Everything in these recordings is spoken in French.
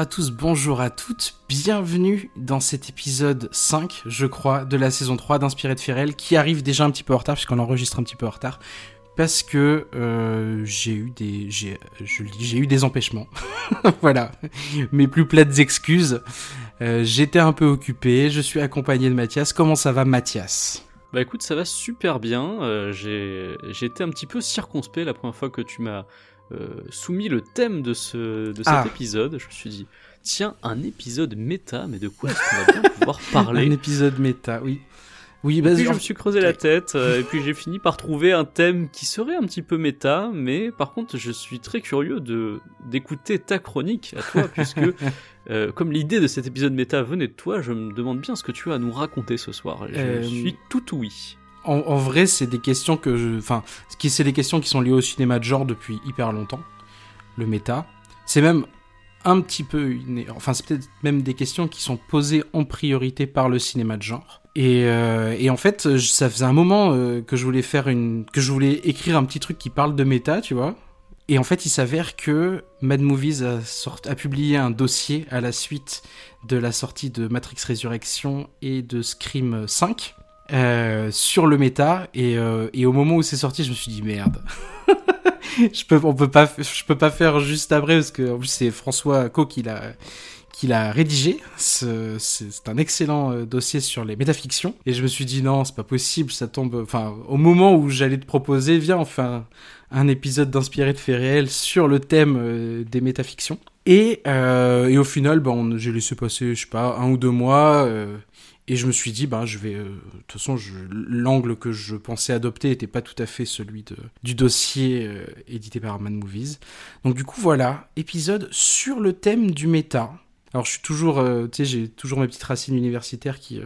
À tous, bonjour à toutes, bienvenue dans cet épisode 5, je crois, de la saison 3 d'Inspiré de Ferrel, qui arrive déjà un petit peu en retard, puisqu'on enregistre un petit peu en retard, parce que euh, j'ai eu des... j'ai- eu des empêchements. voilà, mes plus plates excuses. Euh, J'étais un peu occupé, je suis accompagné de Mathias. Comment ça va Mathias? Bah écoute, ça va super bien. Euh, j'ai j'ai été un petit peu circonspect la première fois que tu m'as euh, soumis le thème de, ce, de cet Ah. épisode. Je me suis dit, tiens, un épisode méta, mais de quoi est-ce qu'on va bien pouvoir Un parler épisode méta, oui. Oui, bah, Et puis je me suis creusé la tête, euh, et puis j'ai fini par trouver un thème qui serait un petit peu méta, mais par contre je suis très curieux de d'écouter ta chronique à toi, puisque euh, comme l'idée de cet épisode méta venait de toi, je me demande bien ce que tu as à nous raconter ce soir. Je Euh, suis tout oui. En, vrai, c'est des questions que. Enfin, c'est des questions qui sont liées au cinéma de genre depuis hyper longtemps. Le méta. C'est même un petit peu. Enfin, c'est peut-être même des questions qui sont posées en priorité par le cinéma de genre. Et, euh, en fait, ça faisait un moment euh, que je voulais faire une. que je voulais écrire un petit truc qui parle de méta, tu vois. Et en fait, il s'avère que Mad Movies a, sort- a publié un dossier à la suite de la sortie de Matrix Résurrection et de Scream 5 euh, sur le méta et, euh, et au moment où c'est sorti je me suis dit merde. Je peux on peut pas je peux pas faire juste après parce que c'est François Co qui l'a rédigé. Ce- c'est un excellent euh, dossier sur les métafictions. Et je me suis dit non c'est pas possible ça tombe enfin au moment où j'allais te proposer viens enfin un épisode d'inspiré de faits réels sur le thème des métafictions. Et, et au final ben, j'ai laissé passer je sais pas un ou deux mois et je me suis dit, bah, je vais. euh, De toute façon, l'angle que je pensais adopter n'était pas tout à fait celui de, du dossier euh, édité par Mad Movies. Donc, du coup, voilà, épisode sur le thème du méta. Alors, je suis toujours. euh, tu sais, j'ai toujours mes petites racines universitaires qui.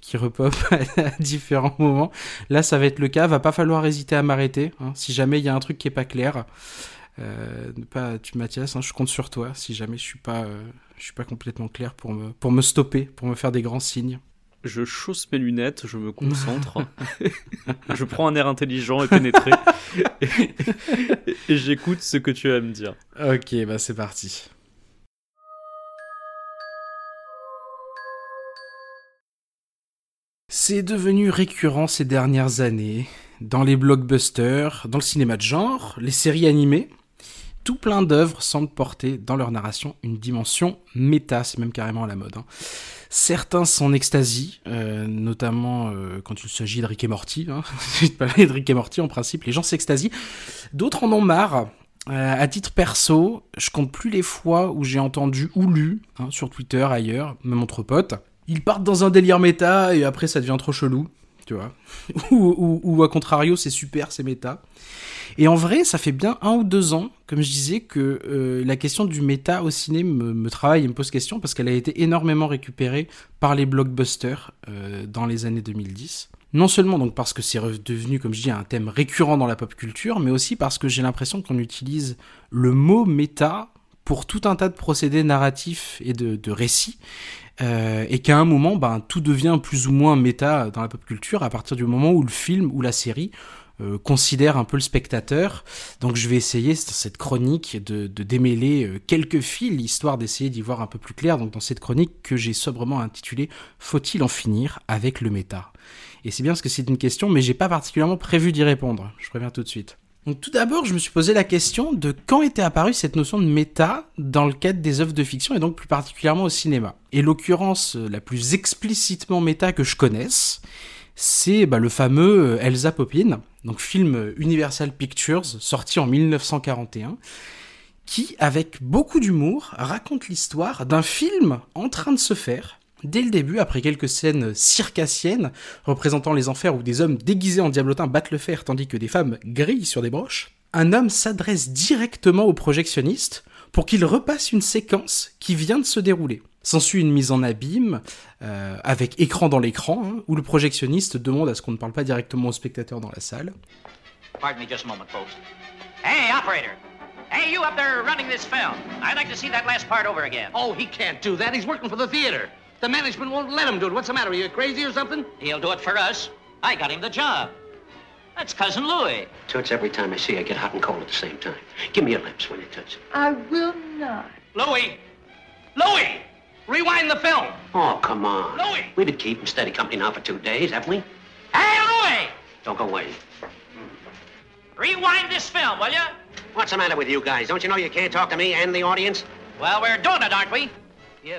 qui repop à différents moments. Là, ça va être le cas. Va pas falloir hésiter à m'arrêter. hein, si jamais il y a un truc qui est pas clair, pas, tu Mathias, hein, je compte sur toi. Si jamais je suis pas, je suis pas complètement clair pour me, pour me stopper, pour me faire des grands signes. Je chausse mes lunettes, je me concentre, je prends un air intelligent et pénétré, et, et j'écoute ce que tu as à me dire. Ok, bah c'est parti. C'est devenu récurrent ces dernières années, dans les blockbusters, dans le cinéma de genre, les séries animées. Tout plein d'œuvres semblent porter dans leur narration une dimension méta, c'est même carrément à la mode. hein. Certains s'en extasient, euh, notamment euh, quand il s'agit de et Morty. Hein. De Rick et Morty, en principe, les gens s'extasient. D'autres en ont marre, euh, à titre perso, je compte plus les fois où j'ai entendu ou lu, hein, sur Twitter, ailleurs, même entre potes, ils partent dans un délire méta et après ça devient trop chelou, tu vois. ou, ou, ou à contrario, c'est super, c'est méta. Et en vrai, ça fait bien un ou deux ans, comme je disais, que euh, la question du méta au ciné me, travaille et me pose question parce qu'elle a été énormément récupérée par les blockbusters euh, dans les années 2010. Non seulement donc parce que c'est devenu, comme je dis, un thème récurrent dans la pop culture, mais aussi parce que j'ai l'impression qu'on utilise le mot méta pour tout un tas de procédés narratifs et de, de récits, euh, et qu'à un moment, ben, tout devient plus ou moins méta dans la pop culture à partir du moment où le film ou la série euh, considère un peu le spectateur. Donc je vais essayer dans cette chronique de, de démêler euh, quelques fils, histoire d'essayer d'y voir un peu plus clair. Donc dans cette chronique que j'ai sobrement intitulée Faut-il en finir avec le méta? Et c'est bien parce que c'est une question, mais j'ai pas particulièrement prévu d'y répondre. Je préviens tout de suite. Donc tout d'abord, je me suis posé la question de quand était apparue cette notion de méta dans le cadre des œuvres de fiction et donc plus particulièrement au cinéma. Et l'occurrence la plus explicitement méta que je connaisse, c'est bah, le fameux euh, Elsa Poppin, donc film Universal Pictures, sorti en 1941, qui, avec beaucoup d'humour, raconte l'histoire d'un film en train de se faire, dès le début, après quelques scènes circassiennes représentant les enfers où des hommes déguisés en diablotin battent le fer tandis que des femmes grillent sur des broches, un homme s'adresse directement au projectionniste pour qu'il repasse une séquence qui vient de se dérouler. S'ensuit une mise en abîme, euh, avec écran dans l'écran, hein, où le projectionniste demande à ce qu'on ne parle pas directement au spectateur dans la salle. Pardon me just a moment, folks. Hey, operator. Hey, you up there running this film. I'd like to see that last part over again. Oh, he can't do that. He's working for the theater. The management won't let him do it. What's the matter? Are you crazy or something? He'll do it for us. I got him the job. That's Cousin Louie. Toots, every time I see you, I get hot and cold at the same time. Give me your lips when you touch it. I will not. Louie! Louie! Rewind the film. Oh, come on. Louie! We've been keeping steady company now for two days, haven't we? Hey, Louie! Don't go away. Rewind this film, will you? What's the matter with you guys? Don't you know you can't talk to me and the audience? Well, we're doing it, aren't we?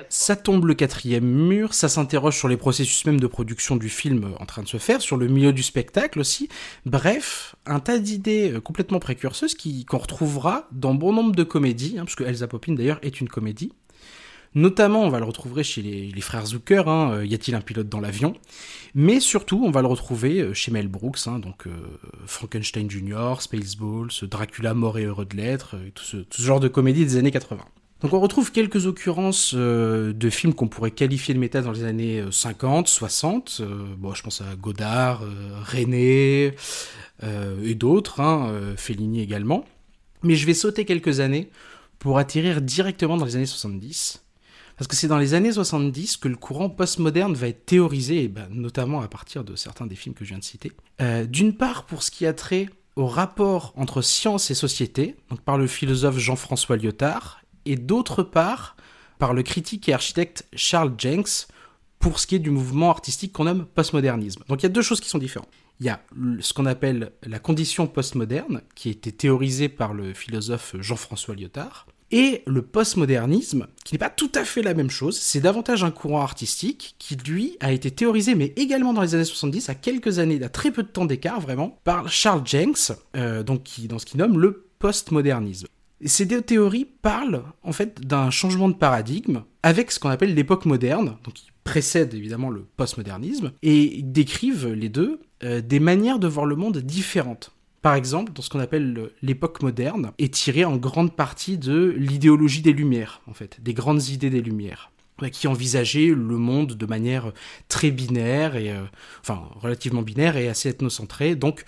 Ça tombe le quatrième mur, ça s'interroge sur les processus même de production du film en train de se faire, sur le milieu du spectacle aussi. Bref, un tas d'idées euh, complètement précurseuses qui qu'on retrouvera dans bon nombre de comédies, hein, puisque Elsa Poppin d'ailleurs est une comédie. Notamment, on va le retrouver chez les, frères Zucker, hein, euh, Y a-t-il un pilote dans l'avion? Mais surtout, on va le retrouver euh, chez Mel Brooks, hein, donc euh, Frankenstein Jr., Spaceballs, Dracula mort et heureux de l'être, tout ce, genre de comédie des années 80. Donc on retrouve quelques occurrences de films qu'on pourrait qualifier de méta dans les années euh, 50, 60. euh, bon, je pense à Godard, euh, René et d'autres, hein, Fellini également. Mais je vais sauter quelques années pour atterrir directement dans les années 70. Parce que c'est dans les années 70 que le courant postmoderne va être théorisé, ben, notamment à partir de certains des films que je viens de citer. Euh, D'une part, pour ce qui a trait au rapport entre science et société, donc par le philosophe Jean-François Lyotard, et d'autre part par le critique et architecte Charles Jenks pour ce qui est du mouvement artistique qu'on nomme postmodernisme. Donc il y a deux choses qui sont différentes. Il y a ce qu'on appelle la condition postmoderne, qui a été théorisée par le philosophe Jean-François Lyotard, et le postmodernisme, qui n'est pas tout à fait la même chose, c'est davantage un courant artistique qui, lui, a été théorisé, mais également dans les années 70, à quelques années, à très peu de temps d'écart, vraiment, par Charles Jenks, euh, dans ce qu'il nomme le postmodernisme. Ces deux théories parlent en fait d'un changement de paradigme avec ce qu'on appelle l'époque moderne, donc qui précède évidemment le postmodernisme, et décrivent les deux euh, des manières de voir le monde différentes. Par exemple, dans ce qu'on appelle le- l'époque moderne, est tirée en grande partie de l'idéologie des Lumières, en fait, des grandes idées des Lumières, qui envisageaient le monde de manière très binaire et euh, enfin relativement binaire et assez ethnocentrée, donc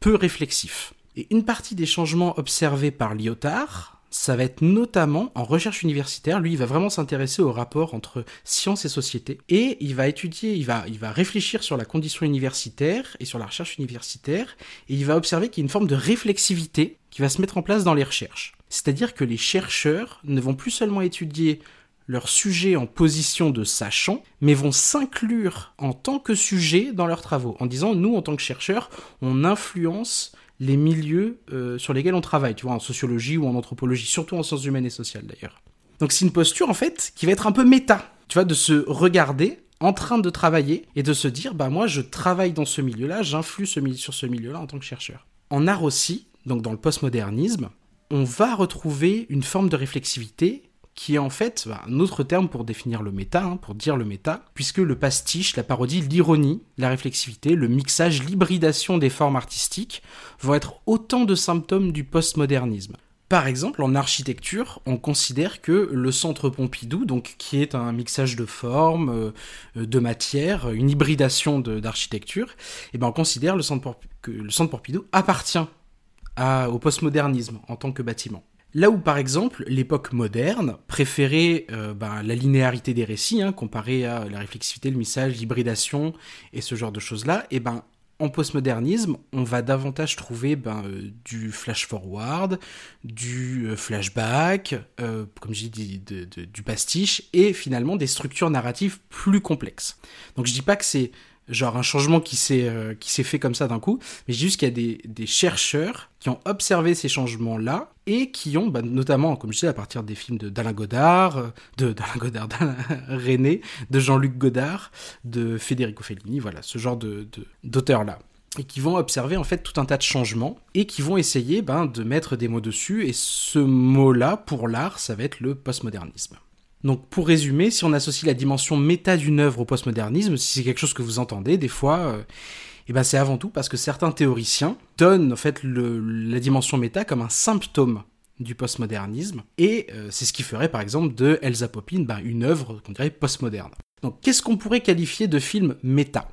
peu réflexif. Et une partie des changements observés par Lyotard, ça va être notamment en recherche universitaire. Lui, il va vraiment s'intéresser au rapport entre science et société. Et il va étudier, il va, il va réfléchir sur la condition universitaire et sur la recherche universitaire. Et il va observer qu'il y a une forme de réflexivité qui va se mettre en place dans les recherches. C'est-à-dire que les chercheurs ne vont plus seulement étudier leur sujet en position de sachant, mais vont s'inclure en tant que sujet dans leurs travaux, en disant, nous, en tant que chercheurs, on influence les milieux euh, sur lesquels on travaille, tu vois, en sociologie ou en anthropologie, surtout en sciences humaines et sociales d'ailleurs. Donc c'est une posture en fait qui va être un peu méta, tu vois, de se regarder en train de travailler et de se dire, bah moi je travaille dans ce milieu-là, j'influe ce milieu- sur ce milieu-là en tant que chercheur. En art aussi, donc dans le postmodernisme, on va retrouver une forme de réflexivité qui est en fait bah, un autre terme pour définir le méta, hein, pour dire le méta, puisque le pastiche, la parodie, l'ironie, la réflexivité, le mixage, l'hybridation des formes artistiques vont être autant de symptômes du postmodernisme. Par exemple, en architecture, on considère que le centre Pompidou, donc qui est un mixage de formes, euh, de matières, une hybridation d'architecture, eh ben on considère le centre, que le centre Pompidou appartient au postmodernisme en tant que bâtiment. Là où, par exemple, l'époque moderne préférait euh, ben, la linéarité des récits, hein, comparée à la réflexivité, le message, l'hybridation et ce genre de choses-là, et ben, en postmodernisme, on va davantage trouver ben, euh, du flash-forward, du euh, flashback, comme j'ai dit, du pastiche, et finalement des structures narratives plus complexes. Donc je dis pas que c'est genre un changement qui s'est euh, qui s'est fait comme ça d'un coup, mais juste qu'il y a des, des chercheurs qui ont observé ces changements-là et qui ont, bah, notamment, comme je disais, à partir des films de d'Alain Godard, euh, de d'Alain Godard, d'Alain René, de Jean-Luc Godard, de Federico Fellini, voilà, ce genre de- d'auteurs-là. Et qui vont observer en fait tout un tas de changements et qui vont essayer ben, de mettre des mots dessus. Et ce mot-là, pour l'art, ça va être le postmodernisme. Donc pour résumer, si on associe la dimension méta d'une œuvre au postmodernisme, si c'est quelque chose que vous entendez des fois, euh, eh ben c'est avant tout parce que certains théoriciens donnent en fait la dimension méta comme un symptôme du postmodernisme, et euh, c'est ce qui ferait par exemple de Elsa Poppin ben, une œuvre qu'on dirait postmoderne. Donc qu'est-ce qu'on pourrait qualifier de film méta?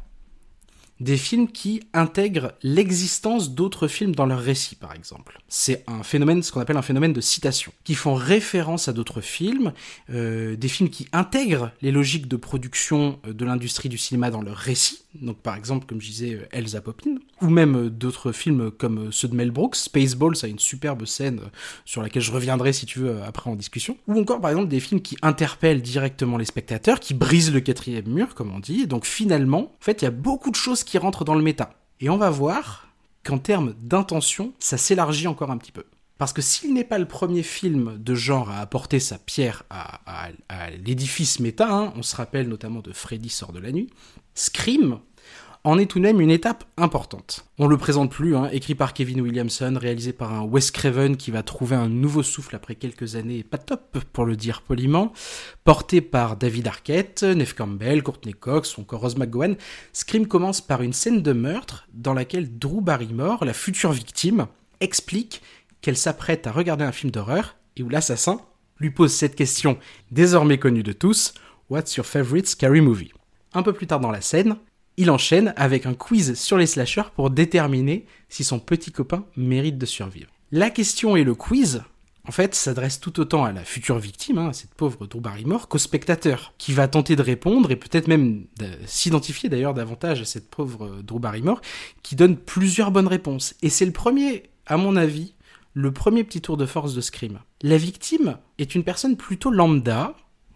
Des films qui intègrent l'existence d'autres films dans leur récit, par exemple. C'est un phénomène, ce qu'on appelle un phénomène de citation, qui font référence à d'autres films, euh, des films qui intègrent les logiques de production euh, de l'industrie du cinéma dans leur récit, donc par exemple, comme je disais, euh, Elsa Poppin, ou même d'autres films comme ceux de Mel Brooks, Spaceballs a une superbe scène sur laquelle je reviendrai si tu veux après en discussion, ou encore par exemple des films qui interpellent directement les spectateurs, qui brisent le quatrième mur, comme on dit, donc finalement, en fait, il y a beaucoup de choses qui rentrent dans le méta. Et on va voir qu'en termes d'intention, ça s'élargit encore un petit peu. Parce que s'il n'est pas le premier film de genre à apporter sa pierre à l'édifice méta, hein, on se rappelle notamment de Freddy sort de la nuit, Scream en est tout de même une étape importante. On le présente plus, hein, écrit par Kevin Williamson, réalisé par un Wes Craven qui va trouver un nouveau souffle après quelques années pas top, pour le dire poliment, porté par David Arquette, Neve Campbell, Courtney Cox encore Rose McGowan. Scream commence par une scène de meurtre dans laquelle Drew Barrymore, la future victime, explique qu'elle s'apprête à regarder un film d'horreur et où l'assassin lui pose cette question désormais connue de tous What's your favorite scary movie? Un peu plus tard dans la scène, il enchaîne avec un quiz sur les slashers pour déterminer si son petit copain mérite de survivre. La question et le quiz, en fait, s'adressent tout autant à la future victime, hein, à cette pauvre Drew Barrymore, qu'au spectateur, qui va tenter de répondre et peut-être même de s'identifier d'ailleurs davantage à cette pauvre Drew Barrymore, qui donne plusieurs bonnes réponses. Et c'est le premier, à mon avis, le premier petit tour de force de Scream. La victime est une personne plutôt lambda,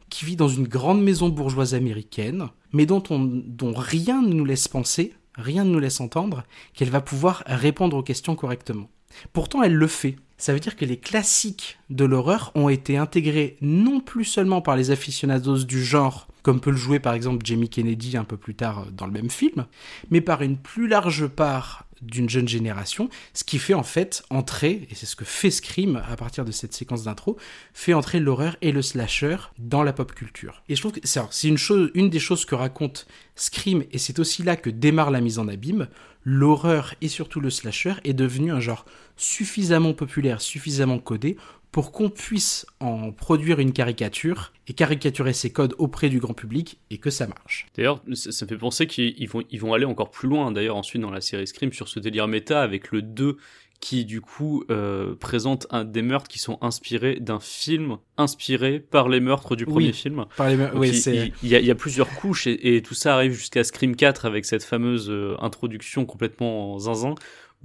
qui vit dans une grande maison bourgeoise américaine, mais dont, on, dont rien ne nous laisse penser, rien ne nous laisse entendre qu'elle va pouvoir répondre aux questions correctement. Pourtant, elle le fait. Ça veut dire que les classiques de l'horreur ont été intégrés non plus seulement par les aficionados du genre, comme peut le jouer par exemple Jamie Kennedy un peu plus tard dans le même film, mais par une plus large part d'une jeune génération, ce qui fait en fait entrer, et c'est ce que fait Scream à partir de cette séquence d'intro, fait entrer l'horreur et le slasher dans la pop culture. Et je trouve que c'est une chose, une des choses que raconte Scream, et c'est aussi là que démarre la mise en abîme, l'horreur et surtout le slasher est devenu un genre suffisamment populaire, suffisamment codé pour qu'on puisse en produire une caricature et caricaturer ses codes auprès du grand public et que ça marche. D'ailleurs, ça, me fait penser qu'ils vont, ils vont aller encore plus loin, d'ailleurs, ensuite dans la série Scream, sur ce délire méta avec le 2 qui, du coup, euh, présente un, des meurtres qui sont inspirés d'un film inspiré par les meurtres du premier Oui. film. Par les... Donc, oui, il, il- il y a, il y a plusieurs couches et, et tout ça arrive jusqu'à Scream 4 avec cette fameuse euh, introduction complètement zinzin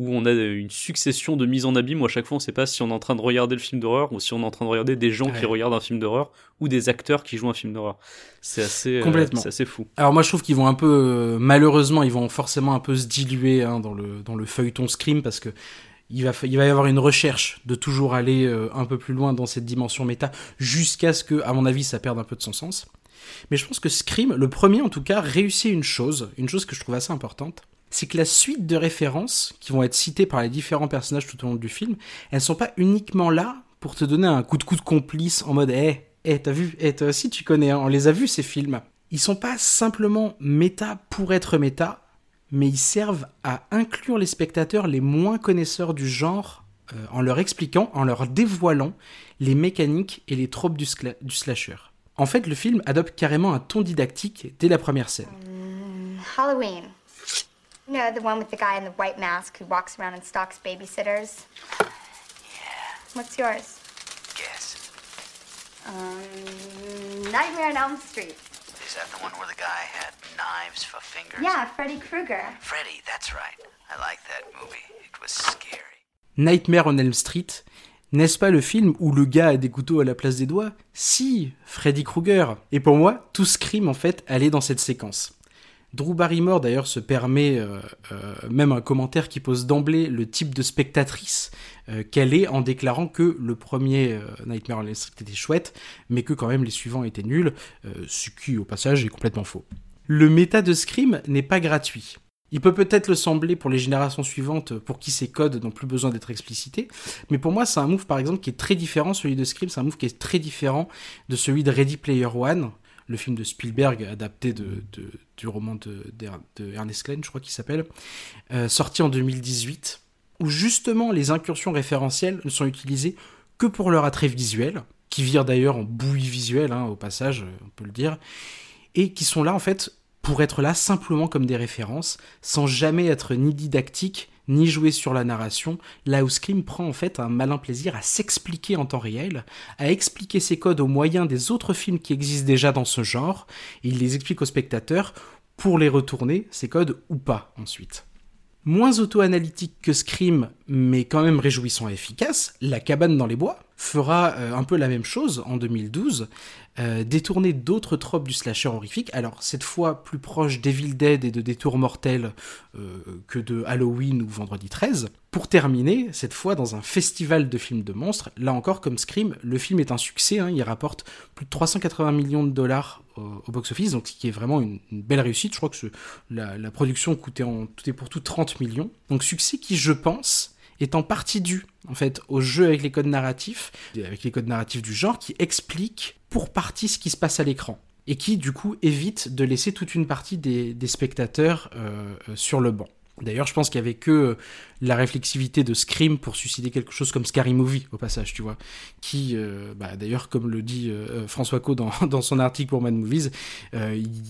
où on a une succession de mises en abîme où à chaque fois on sait pas si on est en train de regarder le film d'horreur ou si on est en train de regarder des gens qui regardent un film d'horreur ou des acteurs qui jouent un film d'horreur. C'est assez, euh, Complètement. c'est assez fou. Alors moi je trouve qu'ils vont un peu, euh, malheureusement, ils vont forcément un peu se diluer hein, dans, le, dans le feuilleton Scream parce que il va, il va y avoir une recherche de toujours aller euh, un peu plus loin dans cette dimension méta jusqu'à ce que, à mon avis, ça perde un peu de son sens. Mais je pense que Scream, le premier en tout cas, réussit une chose, une chose que je trouve assez importante, c'est que la suite de références qui vont être citées par les différents personnages tout au long du film, elles sont pas uniquement là pour te donner un coup de coude complice en mode Eh, eh, t'as vu, eh, toi aussi tu connais, hein, on les a vus ces films. Ils sont pas simplement méta pour être méta, mais ils servent à inclure les spectateurs les moins connaisseurs du genre euh, en leur expliquant, en leur dévoilant les mécaniques et les tropes du, du slasher. En fait, le film adopte carrément un ton didactique dès la première scène. Halloween. You know, the one with the guy in the white mask who walks around and stalks babysitters? What's yours? Guess. Um, Nightmare on Elm Street. Is that the one where the guy had knives for fingers? Yeah, Freddy Krueger. Freddy, that's right. I like that movie. It was scary. Nightmare on Elm Street, n'est-ce pas le film où le gars a des couteaux à la place des doigts? Si, Freddy Krueger. Et pour moi, tout Scream en fait allait dans cette séquence. Drew Barrymore d'ailleurs se permet euh, euh, même un commentaire qui pose d'emblée le type de spectatrice euh, qu'elle est en déclarant que le premier Nightmare on Elm Street était chouette, mais que quand même les suivants étaient nuls, ce qui au passage est complètement faux. Le méta de Scream n'est pas gratuit. Il peut peut-être le sembler pour les générations suivantes, pour qui ces codes n'ont plus besoin d'être explicités, mais pour moi c'est un move par exemple qui est très différent, celui de Scream, c'est un move qui est très différent de celui de Ready Player One, le film de Spielberg adapté du roman de, Ernest Cline, je crois qu'il s'appelle, euh, sorti en 2018, où justement les incursions référentielles ne sont utilisées que pour leur attrait visuel, qui virent d'ailleurs en bouillie visuelle, hein, au passage, on peut le dire, et qui sont là en fait pour être là simplement comme des références, sans jamais être ni didactique, ni jouer sur la narration, là où Scream prend en fait un malin plaisir à s'expliquer en temps réel, à expliquer ses codes au moyen des autres films qui existent déjà dans ce genre, il les explique aux spectateurs pour les retourner, ces codes ou pas ensuite. Moins auto-analytique que Scream, mais quand même réjouissant et efficace, La cabane dans les bois fera euh, un peu la même chose en 2012, euh, détourner d'autres tropes du slasher horrifique, alors cette fois plus proche d'Evil Dead et de Détours mortels euh, que de Halloween ou Vendredi 13, pour terminer, cette fois dans un festival de films de monstres, là encore comme Scream, le film est un succès, hein, il rapporte plus de 380 millions de dollars au, box-office, donc ce qui est vraiment une, belle réussite, je crois que la, la, production coûtait en tout et pour tout 30 millions, donc succès qui je pense est en partie dû en fait au jeu avec les codes narratifs, avec les codes narratifs du genre qui expliquent pour partie ce qui se passe à l'écran et qui du coup évite de laisser toute une partie des, spectateurs euh, euh, sur le banc. D'ailleurs, je pense qu'il y avait que euh, la réflexivité de Scream pour susciter quelque chose comme Scary Movie, au passage, tu vois. Qui, bah, d'ailleurs, comme le dit François Co dans, son article pour Mad Movies,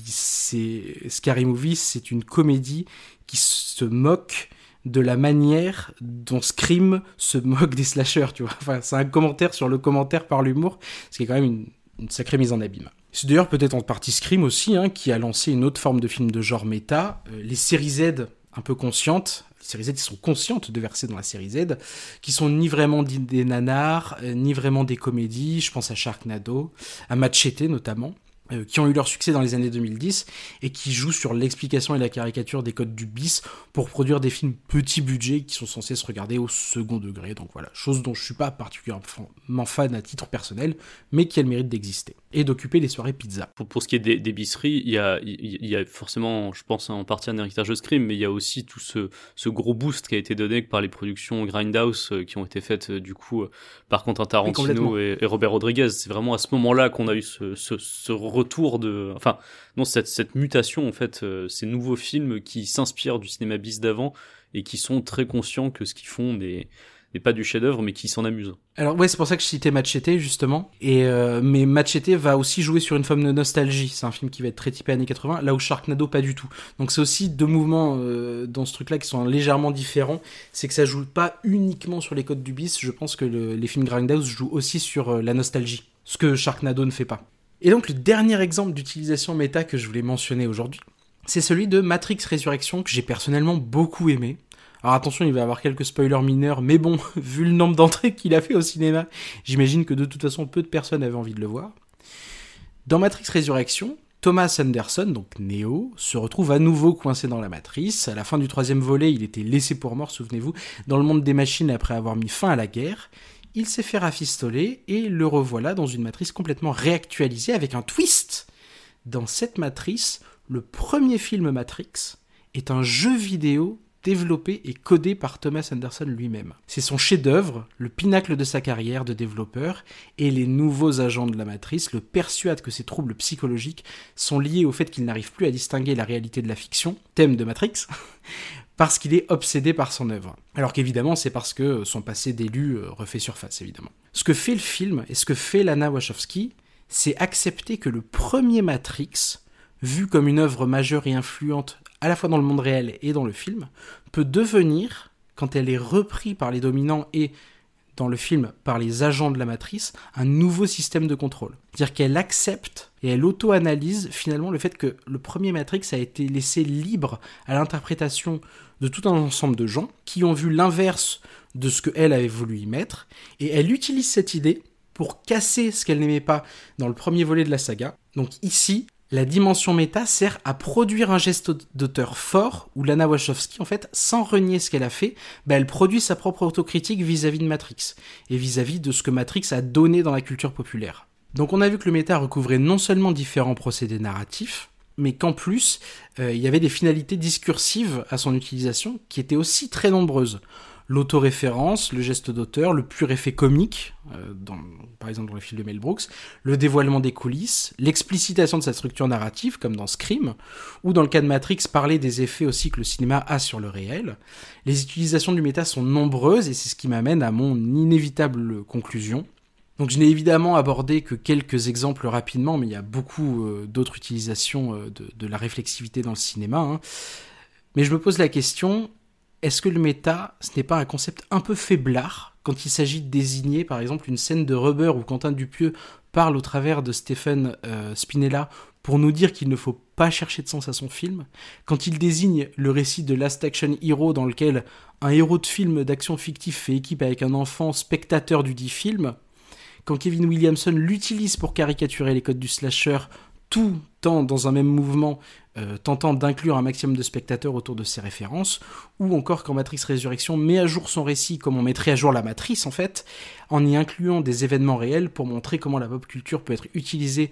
c'est Scary Movie, c'est une comédie qui se moque de la manière dont Scream se moque des slashers, tu vois. Enfin, c'est un commentaire sur le commentaire par l'humour, ce qui est quand même une, sacrée mise en abîme. C'est d'ailleurs peut-être en partie Scream aussi, hein, qui a lancé une autre forme de film de genre méta, euh, les séries Z un peu conscientes, les séries Z qui sont conscientes de verser dans la série Z, qui sont ni vraiment des nanars, euh, ni vraiment des comédies, je pense à Sharknado, à Machete notamment, qui ont eu leur succès dans les années 2010 et qui jouent sur l'explication et la caricature des codes du bis pour produire des films petit budget qui sont censés se regarder au second degré. Donc voilà, chose dont je suis pas particulièrement fan à titre personnel, mais qui a le mérite d'exister et d'occuper les soirées pizza. Pour, pour ce qui est des, des bisseries, il y a, il y a forcément, je pense en partie un héritage de Scream, mais il y a aussi tout ce, ce gros boost qui a été donné par les productions Grindhouse euh, qui ont été faites euh, du coup par Quentin Tarantino et, et, Robert Rodriguez. C'est vraiment à ce moment-là qu'on a eu ce, ce, ce retour de, enfin, non, cette, cette mutation en fait, euh, ces nouveaux films qui s'inspirent du cinéma bis d'avant et qui sont très conscients que ce qu'ils font n'est pas du chef-d'œuvre, mais qui s'en amusent. Alors ouais, c'est pour ça que je citais Machete justement. Et euh, mais Machete va aussi jouer sur une forme de nostalgie. C'est un film qui va être très typé années 80, là où Sharknado pas du tout. Donc c'est aussi deux mouvements euh, dans ce truc-là qui sont légèrement différents. C'est que ça joue pas uniquement sur les codes du bis. Je pense que les films Grindhouse jouent aussi sur la nostalgie, ce que Sharknado ne fait pas. Et donc le dernier exemple d'utilisation méta que je voulais mentionner aujourd'hui, c'est celui de Matrix Résurrection que j'ai personnellement beaucoup aimé. Alors attention, il va y avoir quelques spoilers mineurs, mais bon, vu le nombre d'entrées qu'il a fait au cinéma, j'imagine que de toute façon peu de personnes avaient envie de le voir. Dans Matrix Résurrection, Thomas Anderson, donc Neo, se retrouve à nouveau coincé dans la matrice. À la fin du troisième volet, il était laissé pour mort, souvenez-vous, dans le monde des machines après avoir mis fin à la guerre il s'est fait rafistoler et le revoilà dans une matrice complètement réactualisée avec un twist. Dans cette matrice, le premier film Matrix est un jeu vidéo développé et codé par Thomas Anderson lui-même. C'est son chef-d'œuvre, le pinacle de sa carrière de développeur, et les nouveaux agents de la matrice le persuadent que ses troubles psychologiques sont liés au fait qu'il n'arrive plus à distinguer la réalité de la fiction, thème de Matrix, parce qu'il est obsédé par son œuvre. Alors qu'évidemment, c'est parce que son passé d'élu euh, refait surface, évidemment. Ce que fait le film et ce que fait Lana Wachowski, c'est accepter que le premier Matrix, vu comme une œuvre majeure et influente à la fois dans le monde réel et dans le film, peut devenir, quand elle est reprise par les dominants et dans le film par les agents de la matrice, un nouveau système de contrôle. C'est-à-dire qu'elle accepte et elle auto-analyse finalement le fait que le premier Matrix a été laissé libre à l'interprétation de tout un ensemble de gens qui ont vu l'inverse de ce qu'elle avait voulu y mettre, et elle utilise cette idée pour casser ce qu'elle n'aimait pas dans le premier volet de la saga. Donc ici, la dimension méta sert à produire un geste d'auteur fort, où Lana Wachowski, en fait, sans renier ce qu'elle a fait, bah, elle produit sa propre autocritique vis-à-vis de Matrix, et vis-à-vis de ce que Matrix a donné dans la culture populaire. Donc on a vu que le méta recouvrait non seulement différents procédés narratifs, mais qu'en plus, euh, il y avait des finalités discursives à son utilisation qui étaient aussi très nombreuses. l'autoréférence, le geste d'auteur, le pur effet comique, euh, par exemple dans les films de Mel Brooks, le dévoilement des coulisses, l'explicitation de sa structure narrative, comme dans Scream, ou dans le cas de Matrix, parler des effets aussi que le cinéma a sur le réel. Les utilisations du méta sont nombreuses et c'est ce qui m'amène à mon inévitable conclusion. Donc je n'ai évidemment abordé que quelques exemples rapidement, mais il y a beaucoup euh, d'autres utilisations euh, de, la réflexivité dans le cinéma. Hein. Mais je me pose la question, est-ce que le méta, ce n'est pas un concept un peu faiblard quand il s'agit de désigner par exemple une scène de Rubber où Quentin Dupieux parle au travers de Stephen euh, Spinella pour nous dire qu'il ne faut pas chercher de sens à son film, quand il désigne le récit de Last Action Hero dans lequel un héros de film d'action fictif fait équipe avec un enfant spectateur du dit film, quand Kevin Williamson l'utilise pour caricaturer les codes du slasher, tout en dans un même mouvement euh, tentant d'inclure un maximum de spectateurs autour de ses références, ou encore quand Matrix Résurrection met à jour son récit comme on mettrait à jour la matrice en fait, en y incluant des événements réels pour montrer comment la pop culture peut être utilisée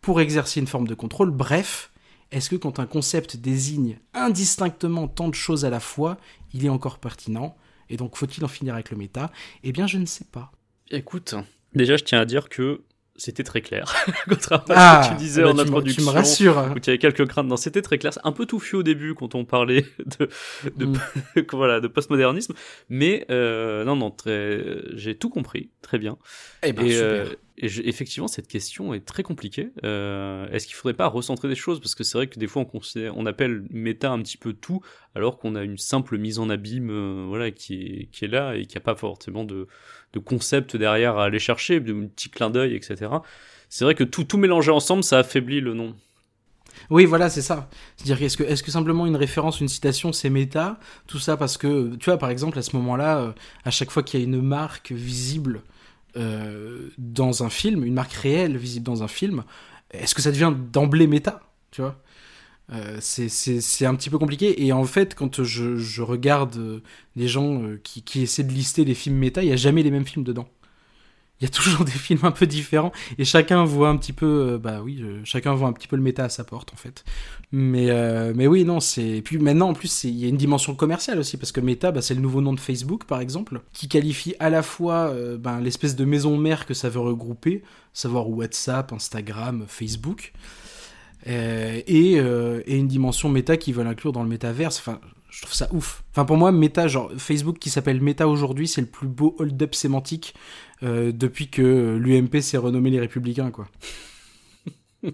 pour exercer une forme de contrôle. Bref, est-ce que quand un concept désigne indistinctement tant de choses à la fois, il est encore pertinent? Et donc faut-il en finir avec le méta? Eh bien je ne sais pas. Écoute, Déjà, je tiens à dire que c'était très clair. Contrairement à ce que tu Ah, disais bah, en tu introduction. Tu me rassures. Où tu avais quelques craintes. Non, c'était très clair. C'est un peu touffu au début quand on parlait de, de, Mm. voilà, de postmodernisme. Mais, euh, non, non, très, j'ai tout compris. Très bien. Eh ben, et super. euh, effectivement, cette question est très compliquée. Euh, Est-ce qu'il faudrait pas recentrer des choses? Parce que c'est vrai que des fois, on, considère, on appelle méta un petit peu tout, alors qu'on a une simple mise en abîme euh, voilà, qui, est, qui est là et qui n'a pas forcément de, de concept derrière à aller chercher, de petits clins d'œil, etc. C'est vrai que tout, tout mélangé ensemble, ça affaiblit le nom. Oui, voilà, c'est ça. C'est-à-dire, est-ce que, est-ce que simplement une référence, une citation, c'est méta Tout ça parce que, tu vois, par exemple, à ce moment-là, euh, à chaque fois qu'il y a une marque visible euh, dans un film, une marque réelle visible dans un film, est-ce que ça devient d'emblée méta Tu vois? Euh, c'est, un petit peu compliqué. Et en fait, quand je, je regarde les gens euh, qui, qui essaient de lister les films méta, il n'y a jamais les mêmes films dedans. Il y a toujours des films un peu différents et chacun voit un petit peu, euh, bah oui, euh, chacun voit un petit peu le méta à sa porte en fait. Mais euh, mais oui non c'est et puis maintenant en plus il y a une dimension commerciale aussi parce que Meta bah, c'est le nouveau nom de Facebook par exemple qui qualifie à la fois ben, l'espèce de maison mère que ça veut regrouper, savoir WhatsApp, Instagram, Facebook. Et, et une dimension méta qui veulent inclure dans le métaverse. Enfin, je trouve ça ouf. Enfin, pour moi, méta, genre Facebook qui s'appelle méta aujourd'hui, c'est le plus beau hold-up sémantique euh, depuis que l'UMP s'est renommé les Républicains, quoi.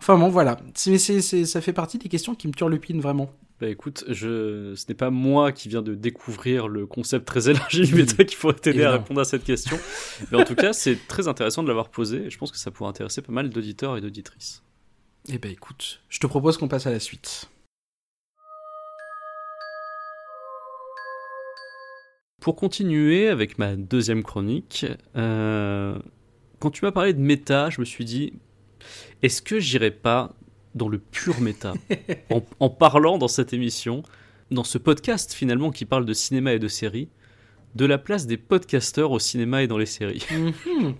enfin bon, voilà. Mais ça fait partie des questions qui me turlupinent vraiment. Bah écoute, je... ce n'est pas moi qui viens de découvrir le concept très élargi du méta qui pourrait t'aider à répondre à cette question. Mais en tout cas, c'est très intéressant de l'avoir posé et je pense que ça pourrait intéresser pas mal d'auditeurs et d'auditrices. Eh ben écoute, je te propose qu'on passe à la suite. Pour continuer avec ma deuxième chronique, euh, quand tu m'as parlé de méta, je me suis dit, est-ce que j'irais pas dans le pur méta en, en parlant dans cette émission, dans ce podcast finalement qui parle de cinéma et de séries, de la place des podcasteurs au cinéma et dans les séries. Mhm.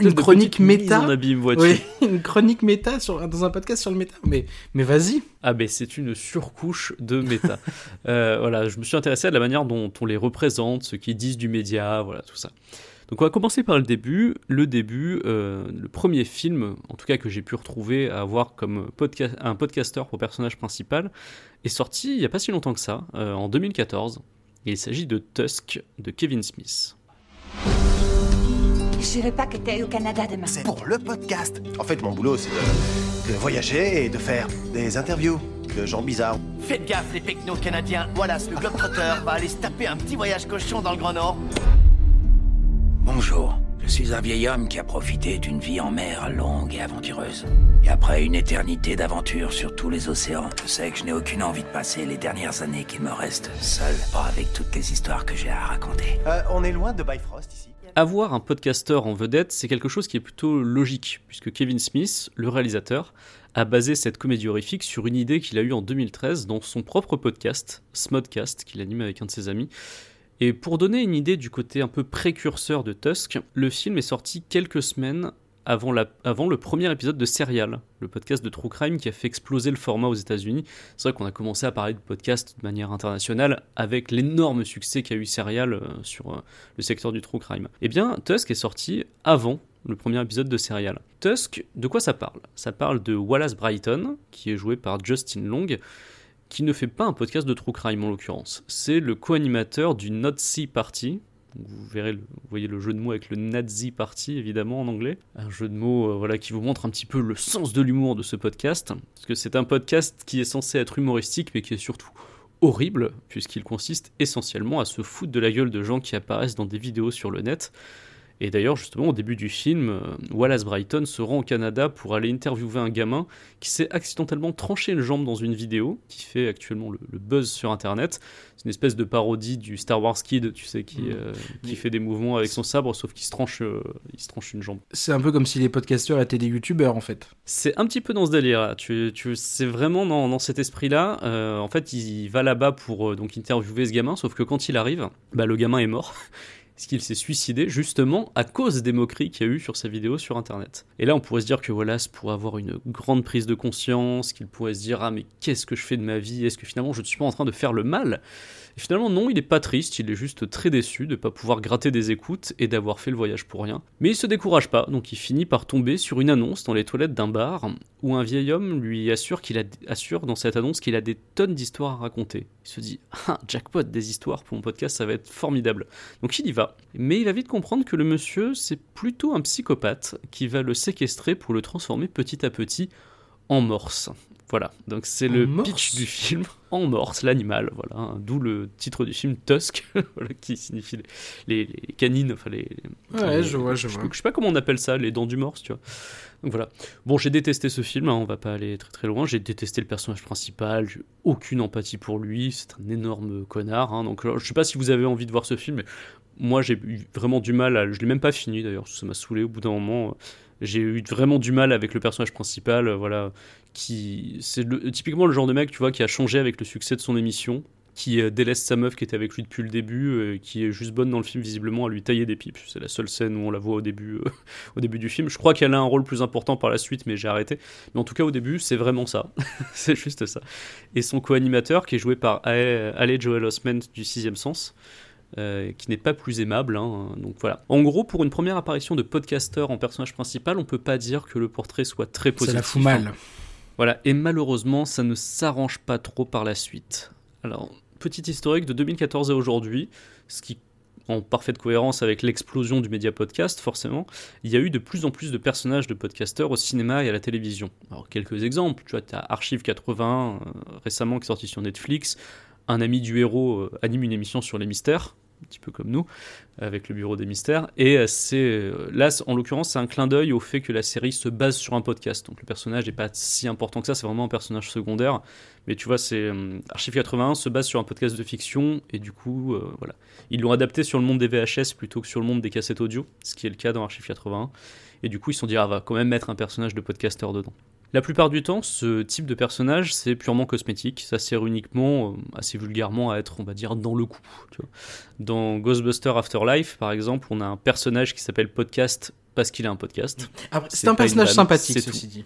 Une chronique méta en abîme, vois-tu. Oui, une chronique méta sur, dans un podcast sur le méta. Mais, mais vas-y. Ah ben c'est une surcouche de méta. Euh, voilà, je me suis intéressé à la manière dont on les représente, ce qu'ils disent du média, voilà tout ça. Donc on va commencer par le début. Le début, euh, le premier film, en tout cas que j'ai pu retrouver à avoir comme podca- un podcasteur pour personnage principal, est sorti il n'y a pas si longtemps que ça, euh, en 2014. Et il s'agit de Tusk de Kevin Smith. J'irai pas que t'ailles au Canada demain. C'est pour le podcast. En fait, mon boulot, c'est de, de voyager et de faire des interviews de gens bizarres. Faites gaffe, les pecnos canadiens. Wallace, le globetrotter, va aller se taper un petit voyage cochon dans le Grand Nord. Bonjour, je suis un vieil homme qui a profité d'une vie en mer longue et aventureuse. Et après une éternité d'aventures sur tous les océans, je sais que je n'ai aucune envie de passer les dernières années qu'il me reste seul, pas avec toutes les histoires que j'ai à raconter. Euh, on est loin de Bifrost ici. Avoir un podcasteur en vedette, c'est quelque chose qui est plutôt logique, puisque Kevin Smith, le réalisateur, a basé cette comédie horrifique sur une idée qu'il a eue en 2013 dans son propre podcast, Smodcast, qu'il anime avec un de ses amis. Et pour donner une idée du côté un peu précurseur de Tusk, le film est sorti quelques semaines avant, le premier épisode de Serial, le podcast de True Crime qui a fait exploser le format aux États-Unis. C'est vrai qu'on a commencé à parler de podcast de manière internationale avec l'énorme succès qu'a eu Serial euh, sur euh, le secteur du True Crime. Eh bien, Tusk est sorti avant le premier épisode de Serial. Tusk, de quoi ça parle? Ça parle de Wallace Brighton, qui est joué par Justin Long, qui ne fait pas un podcast de True Crime en l'occurrence. C'est le co-animateur du Nazi Party, vous verrez, vous voyez le jeu de mots avec le Nazi Party évidemment en anglais. Un jeu de mots euh, voilà qui vous montre un petit peu le sens de l'humour de ce podcast, parce que c'est un podcast qui est censé être humoristique, mais qui est surtout horrible, puisqu'il consiste essentiellement à se foutre de la gueule de gens qui apparaissent dans des vidéos sur le net. Et d'ailleurs, justement, au début du film, euh, Wallace Brighton se rend au Canada pour aller interviewer un gamin qui s'est accidentellement tranché une jambe dans une vidéo, qui fait actuellement le, le buzz sur Internet. C'est une espèce de parodie du Star Wars Kid, tu sais, qui, Mm. euh, qui fait des mouvements avec son sabre, sauf qu'il se tranche, euh, il se tranche une jambe. C'est un peu comme si les podcasteurs étaient des youtubeurs en fait. C'est un petit peu dans ce délire. Tu, tu, c'est vraiment dans, dans cet esprit-là. Euh, en fait, il, va là-bas pour donc interviewer ce gamin, sauf que quand il arrive, bah, le gamin est mort. Parce qu'il s'est suicidé justement à cause des moqueries qu'il y a eu sur sa vidéo sur internet. Et là, on pourrait se dire que Wallace pourrait avoir une grande prise de conscience, qu'il pourrait se dire Ah, mais qu'est-ce que je fais de ma vie? Est-ce que finalement je ne suis pas en train de faire le mal? Et finalement, non, il n'est pas triste, il est juste très déçu de ne pas pouvoir gratter des écoutes et d'avoir fait le voyage pour rien. Mais il se décourage pas, donc il finit par tomber sur une annonce dans les toilettes d'un bar où un vieil homme lui assure qu'il a, assure dans cette annonce qu'il a des tonnes d'histoires à raconter. Il se dit Ah, jackpot, des histoires pour mon podcast, ça va être formidable. Donc il y va. Mais il va vite comprendre que le monsieur, c'est plutôt un psychopathe qui va le séquestrer pour le transformer petit à petit en morse. Voilà, donc c'est le morse pitch du film en morse, l'animal, voilà, hein, d'où le titre du film Tusk, voilà, qui signifie les, les- canines, enfin les. Ouais, les- je vois, je vois. Je sais pas comment on appelle ça, les dents du morse, tu vois. Donc voilà. Bon, j'ai détesté ce film, hein, on va pas aller très très loin. J'ai détesté le personnage principal, j'ai aucune empathie pour lui, c'est un énorme connard. hein, donc je sais pas si vous avez envie de voir ce film, mais moi j'ai eu vraiment du mal à. Je l'ai même pas fini d'ailleurs, ça m'a saoulé au bout d'un moment. euh, J'ai eu vraiment du mal avec le personnage principal, euh, voilà, qui c'est typiquement le genre de mec, tu vois, qui a changé avec le succès de son émission, qui euh, délaisse sa meuf qui était avec lui depuis le début, euh, qui est juste bonne dans le film visiblement à lui tailler des pipes. C'est la seule scène où on la voit au début, au début du film. Je crois qu'elle a un rôle plus important par la suite, mais j'ai arrêté. Mais en tout cas au début, c'est vraiment ça, c'est juste ça. Et son co-animateur, qui est joué par Ale Joel Osment du Sixième Sens. Euh, qui n'est pas plus aimable, hein, donc voilà. En gros, pour une première apparition de podcasteur en personnage principal, on peut pas dire que le portrait soit très Ça positif. la fout mal. Voilà, et malheureusement, ça ne s'arrange pas trop par la suite. Alors, petit historique de 2014 à aujourd'hui, ce qui en parfaite cohérence avec l'explosion du média podcast, forcément, il y a eu de plus en plus de personnages de podcasteurs au cinéma et à la télévision. Alors, quelques exemples, tu vois, tu as Archive 80, euh, récemment, qui est sorti sur Netflix. Un ami du héros euh, anime une émission sur les mystères, un petit peu comme nous, avec le Bureau des Mystères. Et euh, c'est euh, là, en l'occurrence, c'est un clin d'œil au fait que la série se base sur un podcast. Donc le personnage n'est pas si important que ça, c'est vraiment un personnage secondaire. Mais tu vois, c'est euh, Archive 81 se base sur un podcast de fiction et du coup, voilà, ils l'ont adapté sur le monde des VHS plutôt que sur le monde des cassettes audio, ce qui est le cas dans Archive 81. Et du coup, ils se sont dit, ah, va quand même mettre un personnage de podcasteur dedans. La plupart du temps, ce type de personnage, c'est purement cosmétique. Ça sert uniquement, euh, assez vulgairement, à être, on va dire, dans le coup. tu vois. Dans Ghostbuster Afterlife, par exemple, on a un personnage qui s'appelle Podcast parce qu'il a un podcast. Après, C'est un personnage vanne, sympathique, ceci tout. dit.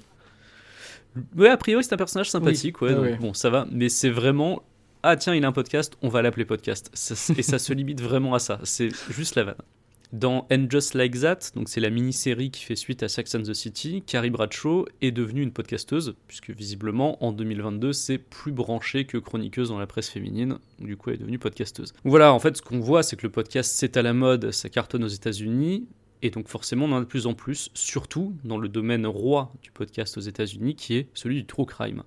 Ouais, a priori, c'est un personnage sympathique, Oui, ouais, ah donc ouais. bon, ça va, mais c'est vraiment. Ah, tiens, il a un podcast, on va l'appeler podcast. Ça- et ça se limite vraiment à ça, c'est juste la vanne. Dans And Just Like That, donc c'est la mini-série qui fait suite à Sex and the City, Carrie Bradshaw est devenue une podcasteuse, puisque visiblement en 2022 c'est plus branché que chroniqueuse dans la presse féminine, du coup elle est devenue podcasteuse. Voilà, en fait ce qu'on voit c'est que le podcast c'est à la mode, ça cartonne aux États-Unis, et donc forcément, on en a de plus en plus, surtout dans le domaine roi du podcast aux États-Unis, qui est celui du true crime.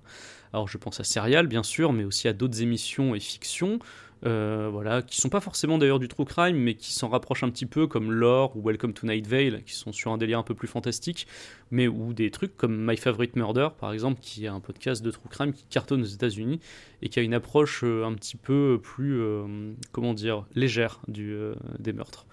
Alors je pense à Serial, bien sûr, mais aussi à d'autres émissions et fictions, euh, voilà, qui sont pas forcément d'ailleurs du true crime, mais qui s'en rapprochent un petit peu, comme Lore ou Welcome to Night Vale, qui sont sur un délire un peu plus fantastique, mais ou des trucs comme My Favorite Murder, par exemple, qui est un podcast de true crime qui cartonne aux États-Unis et qui a une approche euh, un petit peu plus, euh, comment dire, légère du, euh, des meurtres.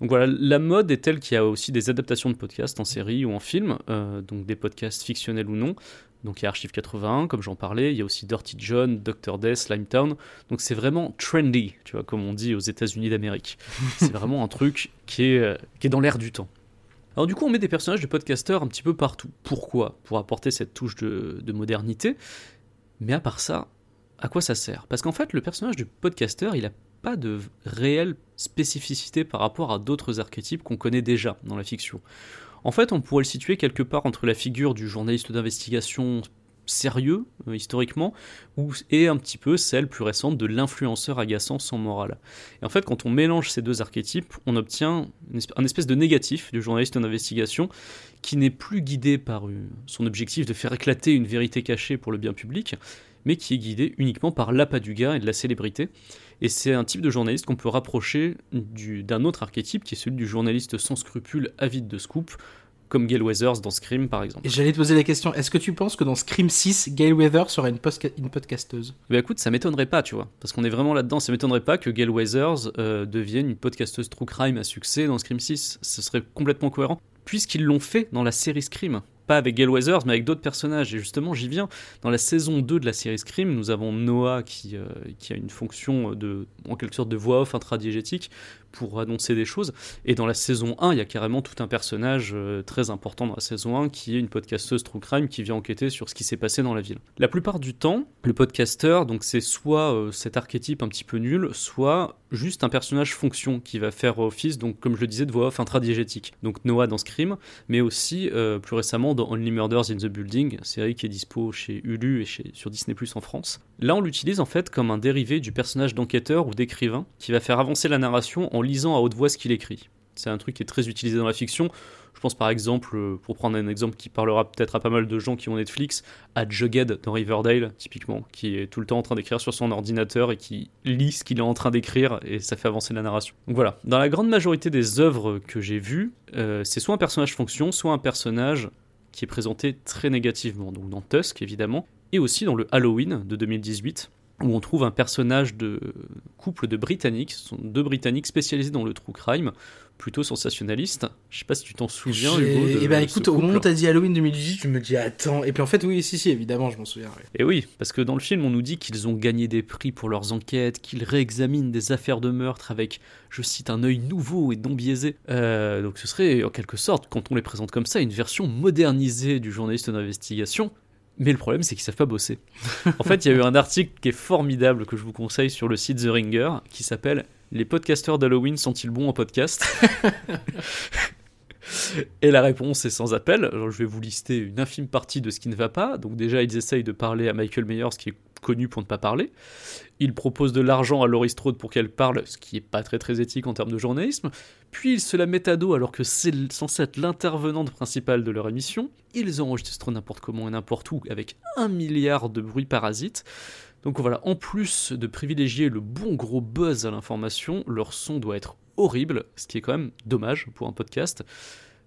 Donc voilà, la mode est telle qu'il y a aussi des adaptations de podcasts en série ou en film, donc des podcasts fictionnels ou non. Donc il y a Archive 81, comme j'en parlais, il y a aussi Dirty John, Dr. Death, Limetown. Donc c'est vraiment trendy, tu vois, comme on dit aux États-Unis d'Amérique. c'est vraiment un truc qui est, euh, qui est dans l'air du temps. Alors du coup, on met des personnages de podcasteurs un petit peu partout. Pourquoi? Pour apporter cette touche de, de modernité. Mais à part ça, à quoi ça sert? Parce qu'en fait, le personnage du podcasteur, il a pas de réelle spécificité par rapport à d'autres archétypes qu'on connaît déjà dans la fiction. En fait, on pourrait le situer quelque part entre la figure du journaliste d'investigation sérieux, euh, historiquement, et un petit peu celle plus récente de l'influenceur agaçant sans morale. Et en fait, quand on mélange ces deux archétypes, on obtient un espèce de négatif du journaliste d'investigation qui n'est plus guidé par euh, son objectif de faire éclater une vérité cachée pour le bien public, mais qui est guidé uniquement par l'appât du gain et de la célébrité. Et c'est un type de journaliste qu'on peut rapprocher du- d'un autre archétype qui est celui du journaliste sans scrupules avide de scoop, comme Gail Weathers dans Scream par exemple. Et j'allais te poser la question, est-ce que tu penses que dans Scream 6, Gail Weather serait une, posca- une podcasteuse? Bah écoute, ça m'étonnerait pas, tu vois, parce qu'on est vraiment là-dedans. Ça m'étonnerait pas que Gail Weathers euh, devienne une podcasteuse true crime à succès dans Scream 6. Ce serait complètement cohérent, puisqu'ils l'ont fait dans la série Scream. Pas avec Gail Weathers, mais avec d'autres personnages. Et justement, j'y viens. Dans la saison 2 de la série Scream, nous avons Noah qui, euh, qui a une fonction de, en quelque sorte de voix off intradiégétique pour annoncer des choses. Et dans la saison 1, il y a carrément tout un personnage euh, très important dans la saison 1 qui est une podcasteuse true crime qui vient enquêter sur ce qui s'est passé dans la ville. La plupart du temps, le podcasteur, donc c'est soit euh, cet archétype un petit peu nul, soit juste un personnage fonction qui va faire office, donc comme je le disais, de voix off intradiégétique. Donc Noah dans Scream, mais aussi euh, plus récemment dans Only Murders in the Building, série qui est dispo chez Hulu et sur Disney Plus en France. Là, on l'utilise en fait comme un dérivé du personnage d'enquêteur ou d'écrivain qui va faire avancer la narration en lisant à haute voix ce qu'il écrit. C'est un truc qui est très utilisé dans la fiction. Je pense par exemple, euh, pour prendre un exemple qui parlera peut-être à pas mal de gens qui ont Netflix, à Jughead dans Riverdale, typiquement, qui est tout le temps en train d'écrire sur son ordinateur et qui lit ce qu'il est en train d'écrire et ça fait avancer la narration. Donc voilà, dans la grande majorité des œuvres que j'ai vues, euh, c'est soit un personnage fonction, soit un personnage qui est présenté très négativement. Donc dans Tusk, évidemment, et aussi dans le Halloween de 2018, où on trouve un personnage de couple de Britanniques, ce sont deux Britanniques spécialisés dans le true crime, plutôt sensationnalistes. Je sais pas si tu t'en souviens, Hugo. de Eh ben écoute, au moment où t'as dit Halloween 2018, je me dis attends. Et puis en fait, oui, si, si, évidemment, je m'en souviens. Et oui, parce que dans le film, on nous dit qu'ils ont gagné des prix pour leurs enquêtes, qu'ils réexaminent des affaires de meurtre avec, je cite, un œil nouveau et non biaisé. Euh, donc ce serait, en quelque sorte, quand on les présente comme ça, une version modernisée du journaliste d'investigation. Mais le problème, c'est qu'ils savent pas bosser. en fait, il y a eu un article qui est formidable que je vous conseille sur le site The Ringer, qui s'appelle Les podcasteurs d'Halloween sont-ils bons en podcast? Et la réponse est sans appel. Alors, je vais vous lister une infime partie de ce qui ne va pas. Donc déjà, ils essayent de parler à Michael Myers, qui est connu pour ne pas parler. Ils proposent de l'argent à Laurie Strode pour qu'elle parle, ce qui est pas très très éthique en termes de journalisme. Puis ils se la mettent à dos alors que c'est censé être l'intervenante principale de leur émission. Ils enregistrent n'importe comment et n'importe où avec un milliard de bruits parasites. Donc voilà, en plus de privilégier le bon gros buzz à l'information, leur son doit être horrible, ce qui est quand même dommage pour un podcast.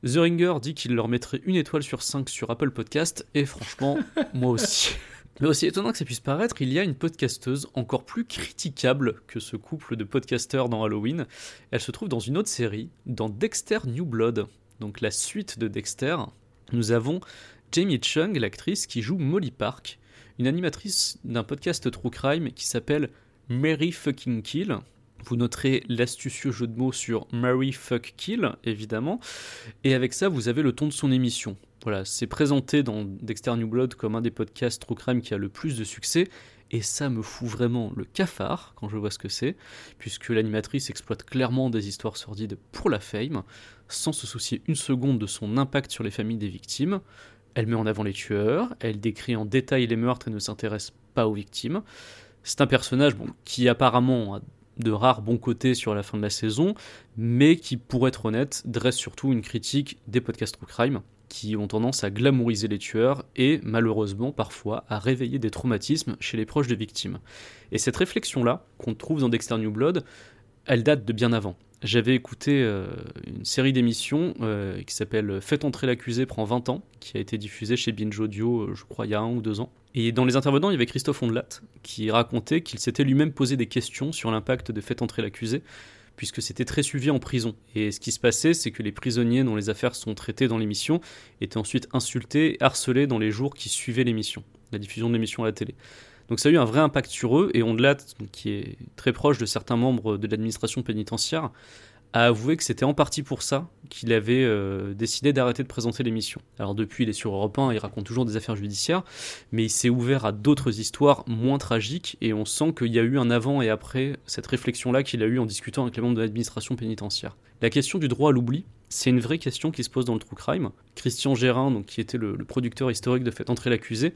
The Ringer dit qu'il leur mettrait une étoile sur 5 sur Apple Podcast, et franchement, moi aussi. Mais aussi étonnant que ça puisse paraître, il y a une podcasteuse encore plus critiquable que ce couple de podcasteurs dans Halloween. Elle se trouve dans une autre série, dans Dexter New Blood, donc la suite de Dexter. Nous avons Jamie Chung, l'actrice qui joue Molly Park, une animatrice d'un podcast True Crime qui s'appelle Mary Fucking Kill. Vous noterez l'astucieux jeu de mots sur Mary Fuck Kill, évidemment. Et avec ça, vous avez le ton de son émission. C'est présenté dans Dexter New Blood comme un des podcasts True Crime qui a le plus de succès. Et ça me fout vraiment le cafard quand je vois ce que c'est, puisque l'animatrice exploite clairement des histoires sordides pour la fame, sans se soucier une seconde de son impact sur les familles des victimes. Elle met en avant les tueurs, elle décrit en détail les meurtres et ne s'intéresse pas aux victimes. C'est un personnage qui apparemment a de rares bons côtés sur la fin de la saison, mais qui, pour être honnête, dresse surtout une critique des podcasts true crime, qui ont tendance à glamouriser les tueurs et, malheureusement, parfois, à réveiller des traumatismes chez les proches de victimes. Et cette réflexion-là, qu'on trouve dans Dexter New Blood, elle date de bien avant. J'avais écouté euh, une série d'émissions euh, qui s'appelle Faites entrer l'accusé prend 20 ans, qui a été diffusée chez Binge Audio, euh, je crois, il y a un ou deux ans. Et dans les intervenants, il y avait Christophe Ondelat, qui racontait qu'il s'était lui-même posé des questions sur l'impact de Faites entrer l'accusé, puisque c'était très suivi en prison. Et ce qui se passait, c'est que les prisonniers dont les affaires sont traitées dans l'émission étaient ensuite insultés harcelés dans les jours qui suivaient l'émission, la diffusion de l'émission à la télé. Donc ça a eu un vrai impact sur eux, et Ondelat, qui est très proche de certains membres de l'administration pénitentiaire, a avoué que c'était en partie pour ça qu'il avait euh, décidé d'arrêter de présenter l'émission. Alors depuis, il est sur Europe 1, il raconte toujours des affaires judiciaires, mais il s'est ouvert à d'autres histoires moins tragiques, et on sent qu'il y a eu un avant et après cette réflexion-là qu'il a eue en discutant avec les membres de l'administration pénitentiaire. La question du droit à l'oubli, c'est une vraie question qui se pose dans le true crime. Christian Gérin, donc, qui était le, producteur historique de Fait entrer l'accusé,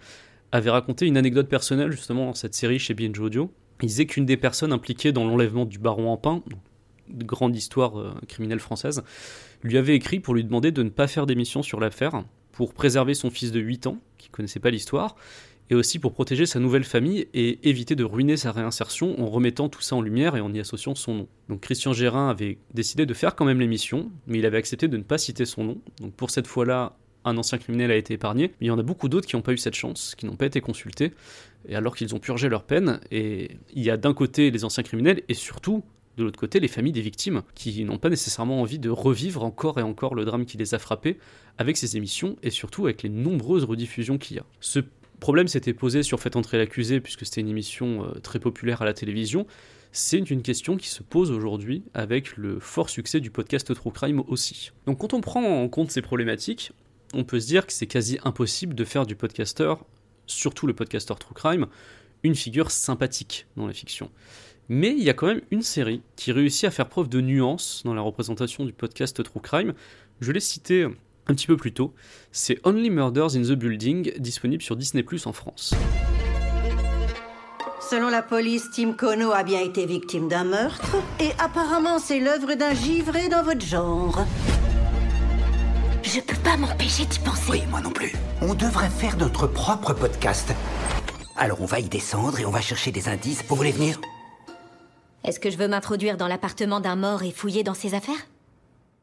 avait raconté une anecdote personnelle justement dans cette série chez Binge Audio. Il disait qu'une des personnes impliquées dans l'enlèvement du baron Empin, de grande histoire euh, criminelle française, lui avait écrit pour lui demander de ne pas faire d'émission sur l'affaire, pour préserver son fils de 8 ans, qui connaissait pas l'histoire, et aussi pour protéger sa nouvelle famille et éviter de ruiner sa réinsertion en remettant tout ça en lumière et en y associant son nom. Donc Christian Gérin avait décidé de faire quand même l'émission, mais il avait accepté de ne pas citer son nom. Donc pour cette fois-là, un ancien criminel a été épargné, mais il y en a beaucoup d'autres qui n'ont pas eu cette chance, qui n'ont pas été consultés, et alors qu'ils ont purgé leur peine. Et il y a d'un côté les anciens criminels et surtout de l'autre côté les familles des victimes qui n'ont pas nécessairement envie de revivre encore et encore le drame qui les a frappés avec ces émissions et surtout avec les nombreuses rediffusions qu'il y a. Ce problème s'était posé sur Fait entrer l'accusé puisque c'était une émission euh, très populaire à la télévision. C'est une question qui se pose aujourd'hui avec le fort succès du podcast True Crime aussi. Donc quand on prend en compte ces problématiques, on peut se dire que c'est quasi impossible de faire du podcasteur, surtout le podcasteur True Crime, une figure sympathique dans la fiction. Mais il y a quand même une série qui réussit à faire preuve de nuance dans la représentation du podcast True Crime. Je l'ai cité un petit peu plus tôt. C'est Only Murders in the Building, disponible sur Disney Plus en France. Selon la police, Tim Kono a bien été victime d'un meurtre et apparemment c'est l'œuvre d'un givré dans votre genre. Je peux pas m'empêcher d'y penser. Oui, moi non plus. On devrait faire notre propre podcast. Alors on va y descendre et on va chercher des indices. Vous voulez venir Est-ce que je veux m'introduire dans l'appartement d'un mort et fouiller dans ses affaires?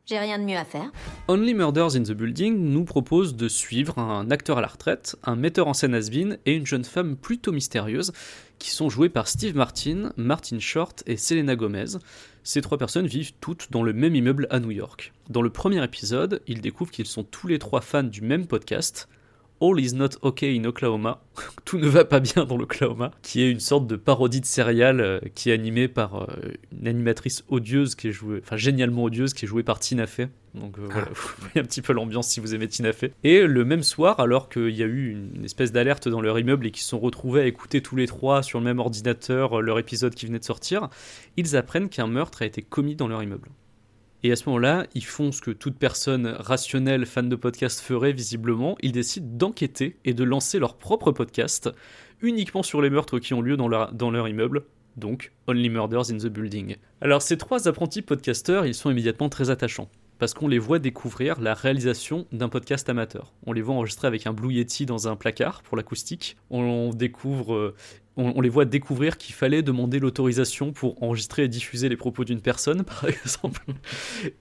J'ai rien de mieux à faire. Only Murders in the Building nous propose de suivre un acteur à la retraite, un metteur en scène has et une jeune femme plutôt mystérieuse qui sont joués par Steve Martin, Martin Short et Selena Gomez. Ces trois personnes vivent toutes dans le même immeuble à New York. Dans le premier épisode, ils découvrent qu'ils sont tous les trois fans du même podcast, All is not okay in Oklahoma, tout ne va pas bien dans l'Oklahoma, qui est une sorte de parodie de serial euh, qui est animée par euh, une animatrice odieuse qui est jouée, enfin génialement odieuse qui est jouée par Tina Fey. Donc euh, voilà, vous voyez un petit peu l'ambiance si vous aimez Tina Fey. Et le même soir, alors qu'il y a eu une espèce d'alerte dans leur immeuble et qu'ils se sont retrouvés à écouter tous les trois sur le même ordinateur leur épisode qui venait de sortir, ils apprennent qu'un meurtre a été commis dans leur immeuble. Et à ce moment-là, ils font ce que toute personne rationnelle, fan de podcast ferait visiblement, ils décident d'enquêter et de lancer leur propre podcast, uniquement sur les meurtres qui ont lieu dans leur, immeuble, donc Only Murders in the Building. Alors ces trois apprentis podcasteurs, ils sont immédiatement très attachants parce qu'on les voit découvrir la réalisation d'un podcast amateur. On les voit enregistrer avec un Blue Yeti dans un placard pour l'acoustique. On découvre, euh, on, les voit découvrir qu'il fallait demander l'autorisation pour enregistrer et diffuser les propos d'une personne, par exemple.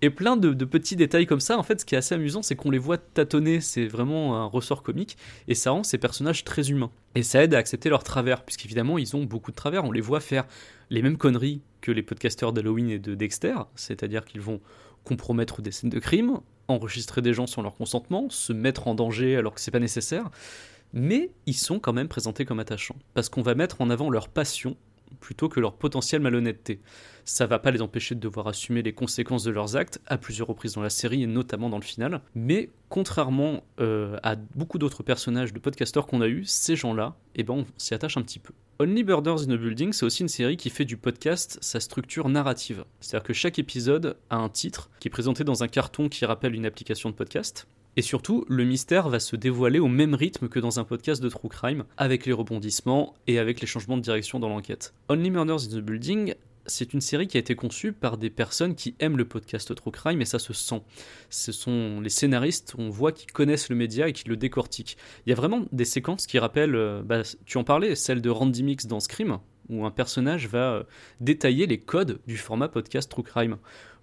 Et plein de, de petits détails comme ça. En fait, ce qui est assez amusant, c'est qu'on les voit tâtonner. C'est vraiment un ressort comique et ça rend ces personnages très humains. Et ça aide à accepter leurs travers, puisqu'évidemment, ils ont beaucoup de travers. On les voit faire les mêmes conneries que les podcasteurs d'Halloween et de Dexter, c'est-à-dire qu'ils vont compromettre des scènes de crime, enregistrer des gens sans leur consentement, se mettre en danger alors que c'est pas nécessaire, mais ils sont quand même présentés comme attachants, parce qu'on va mettre en avant leur passion plutôt que leur potentielle malhonnêteté. Ça va pas les empêcher de devoir assumer les conséquences de leurs actes à plusieurs reprises dans la série et notamment dans le final, mais contrairement euh, à beaucoup d'autres personnages de podcasteurs qu'on a eu, ces gens-là, eh ben on s'y attache un petit peu. Only Murders in a Building, c'est aussi une série qui fait du podcast sa structure narrative. C'est-à-dire que chaque épisode a un titre qui est présenté dans un carton qui rappelle une application de podcast. Et surtout, le mystère va se dévoiler au même rythme que dans un podcast de true crime, avec les rebondissements et avec les changements de direction dans l'enquête. Only Murders in the Building c'est une série qui a été conçue par des personnes qui aiment le podcast True Crime et ça se sent. Ce sont les scénaristes, on voit qu'ils connaissent le média et qui le décortiquent. Il y a vraiment des séquences qui rappellent, euh, bah, tu en parlais, celle de Randy Mix dans Scream, où un personnage va euh, détailler les codes du format podcast True Crime.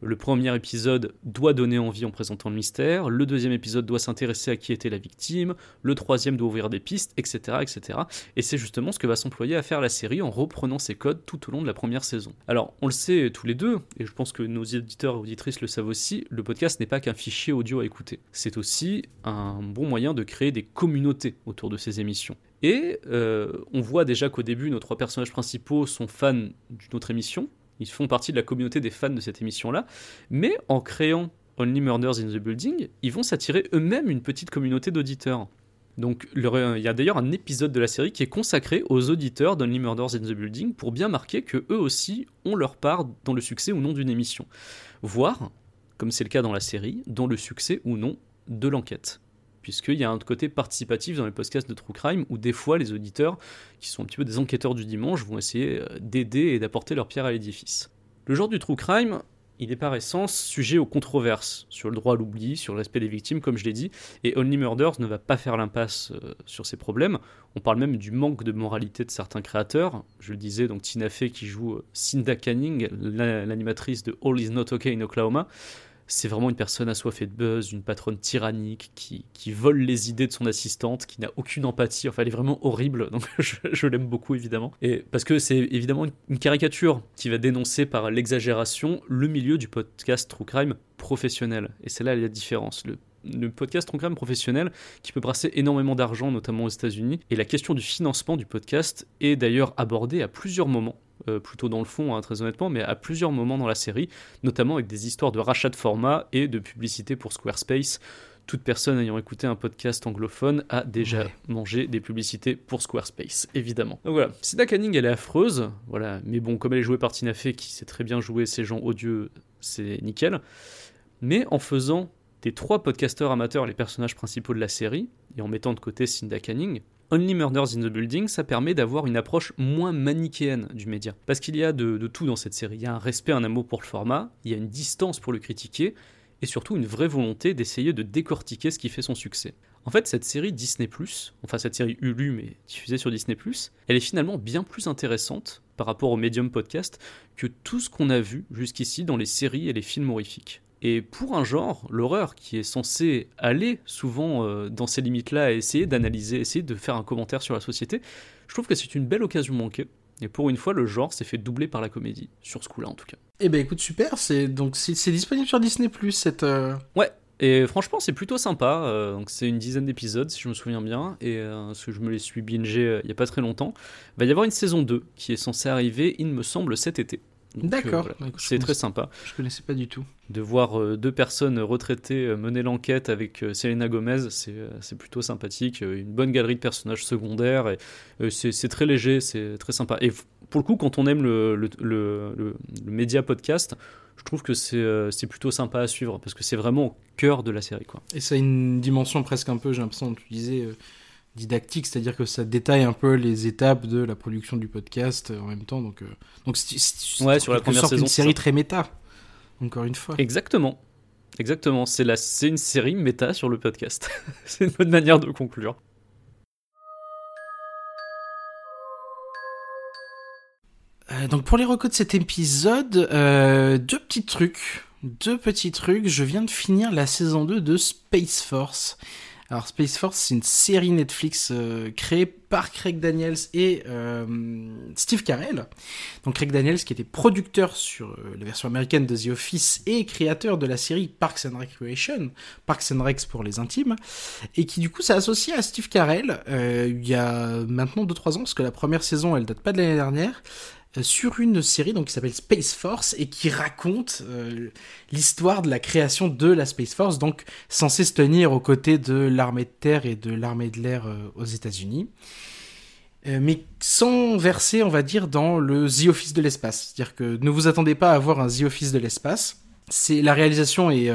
Le premier épisode doit donner envie en présentant le mystère, le deuxième épisode doit s'intéresser à qui était la victime, le troisième doit ouvrir des pistes, etc. etc. Et c'est justement ce que va s'employer à faire la série en reprenant ces codes tout au long de la première saison. Alors, on le sait tous les deux, et je pense que nos éditeurs et auditrices le savent aussi, le podcast n'est pas qu'un fichier audio à écouter. C'est aussi un bon moyen de créer des communautés autour de ces émissions. Et euh, on voit déjà qu'au début, nos trois personnages principaux sont fans d'une autre émission, Ils font partie de la communauté des fans de cette émission-là. Mais en créant Only Murders in the Building, ils vont s'attirer eux-mêmes une petite communauté d'auditeurs. Donc il y a d'ailleurs un épisode de la série qui est consacré aux auditeurs d'Only Murders in the Building pour bien marquer que eux aussi ont leur part dans le succès ou non d'une émission. Voire, comme c'est le cas dans la série, dans le succès ou non de l'enquête. Puisqu'il y a un côté participatif dans les podcasts de True Crime où des fois les auditeurs, qui sont un petit peu des enquêteurs du dimanche, vont essayer euh, d'aider et d'apporter leur pierre à l'édifice. Le genre du True Crime, il est par essence sujet aux controverses sur le droit à l'oubli, sur le respect des victimes, comme je l'ai dit, et Only Murders ne va pas faire l'impasse euh, sur ces problèmes. On parle même du manque de moralité de certains créateurs. Je le disais, donc Tina Fey qui joue euh, Cinda Canning, l'animatrice de All Is Not Okay in Oklahoma c'est vraiment une personne assoiffée de buzz, une patronne tyrannique qui, vole les idées de son assistante, qui n'a aucune empathie. Enfin, elle est vraiment horrible, donc je, l'aime beaucoup évidemment. Et parce que c'est évidemment une caricature qui va dénoncer par l'exagération le milieu du podcast True Crime professionnel. Et c'est là la différence. Le le podcast True Crime professionnel qui peut brasser énormément d'argent, notamment aux États-Unis. Et la question du financement du podcast est d'ailleurs abordée à plusieurs moments euh, plutôt dans le fond, hein, très honnêtement, mais à plusieurs moments dans la série, notamment avec des histoires de rachat de format et de publicité pour Squarespace. Toute personne ayant écouté un podcast anglophone a déjà mangé des publicités pour Squarespace, évidemment. Donc voilà, Sida Canning, elle est affreuse, voilà, mais bon, comme elle est jouée par Tina Fey, qui sait très bien jouer ces gens odieux, c'est nickel. Mais en faisant des trois podcasteurs amateurs les personnages principaux de la série, et en mettant de côté Cinda Canning, Only Murders in the Building, ça permet d'avoir une approche moins manichéenne du média. Parce qu'il y a de, tout dans cette série. Il y a un respect, un amour pour le format, il y a une distance pour le critiquer, et surtout une vraie volonté d'essayer de décortiquer ce qui fait son succès. En fait, cette série Disney ⁇ enfin cette série Hulu mais diffusée sur Disney ⁇ elle est finalement bien plus intéressante par rapport au médium podcast que tout ce qu'on a vu jusqu'ici dans les séries et les films horrifiques. Et pour un genre, l'horreur, qui est censé aller souvent euh, dans ces limites-là, et essayer d'analyser, essayer de faire un commentaire sur la société, je trouve que c'est une belle occasion manquée. Et pour une fois, le genre s'est fait doubler par la comédie, sur ce coup-là en tout cas. Eh ben écoute, super, c'est donc c'est disponible sur Disney Plus cette. Euh, ouais, et franchement, c'est plutôt sympa. Euh, donc c'est une dizaine d'épisodes, si je me souviens bien, et que je me les suis bingé il y a pas très longtemps. Il va y avoir une saison 2 qui est censée arriver, il me semble, cet été. D'accord. Euh, c'est très sympa. Je connaissais pas du tout. De voir euh, deux personnes retraitées euh, mener l'enquête avec Selena Gomez, c'est plutôt sympathique. Une bonne galerie de personnages secondaires et c'est très léger, c'est très sympa. Et pour le coup, quand on aime le, le, le, média podcast, je trouve que c'est plutôt sympa à suivre parce que c'est vraiment au cœur de la série. Quoi. Et ça a une dimension presque un peu, j'ai l'impression, tu disais didactique, c'est-à-dire que ça détaille un peu les étapes de la production du podcast euh, en même temps. Donc, euh, donc c'est ouais, sur la première saison, une série très méta. Encore une fois. Exactement. Exactement. C'est la, c'est une série méta sur le podcast. c'est une bonne manière de conclure. Euh, donc pour les recos de cet épisode, deux petits trucs. Deux petits trucs. Je viens de finir la saison 2 de Space Force. Alors Space Force, c'est une série Netflix euh, créée par Craig Daniels et euh, Steve Carell. Donc Craig Daniels qui était producteur sur euh, la version américaine de The Office et créateur de la série Parks and Recreation, Parks and Recs pour les intimes, et qui du coup s'est associé à Steve Carell il y a maintenant 2-3 ans, parce que la première saison elle date pas de l'année dernière, sur une série donc, qui s'appelle Space Force et qui raconte euh, l'histoire de la création de la Space Force, donc censée se tenir aux côtés de l'armée de terre et de l'armée de l'air euh, aux États-Unis. mais sans verser, on va dire, dans le The Office de l'espace. C'est-à-dire que ne vous attendez pas à avoir un The Office de l'espace. C'est la réalisation est,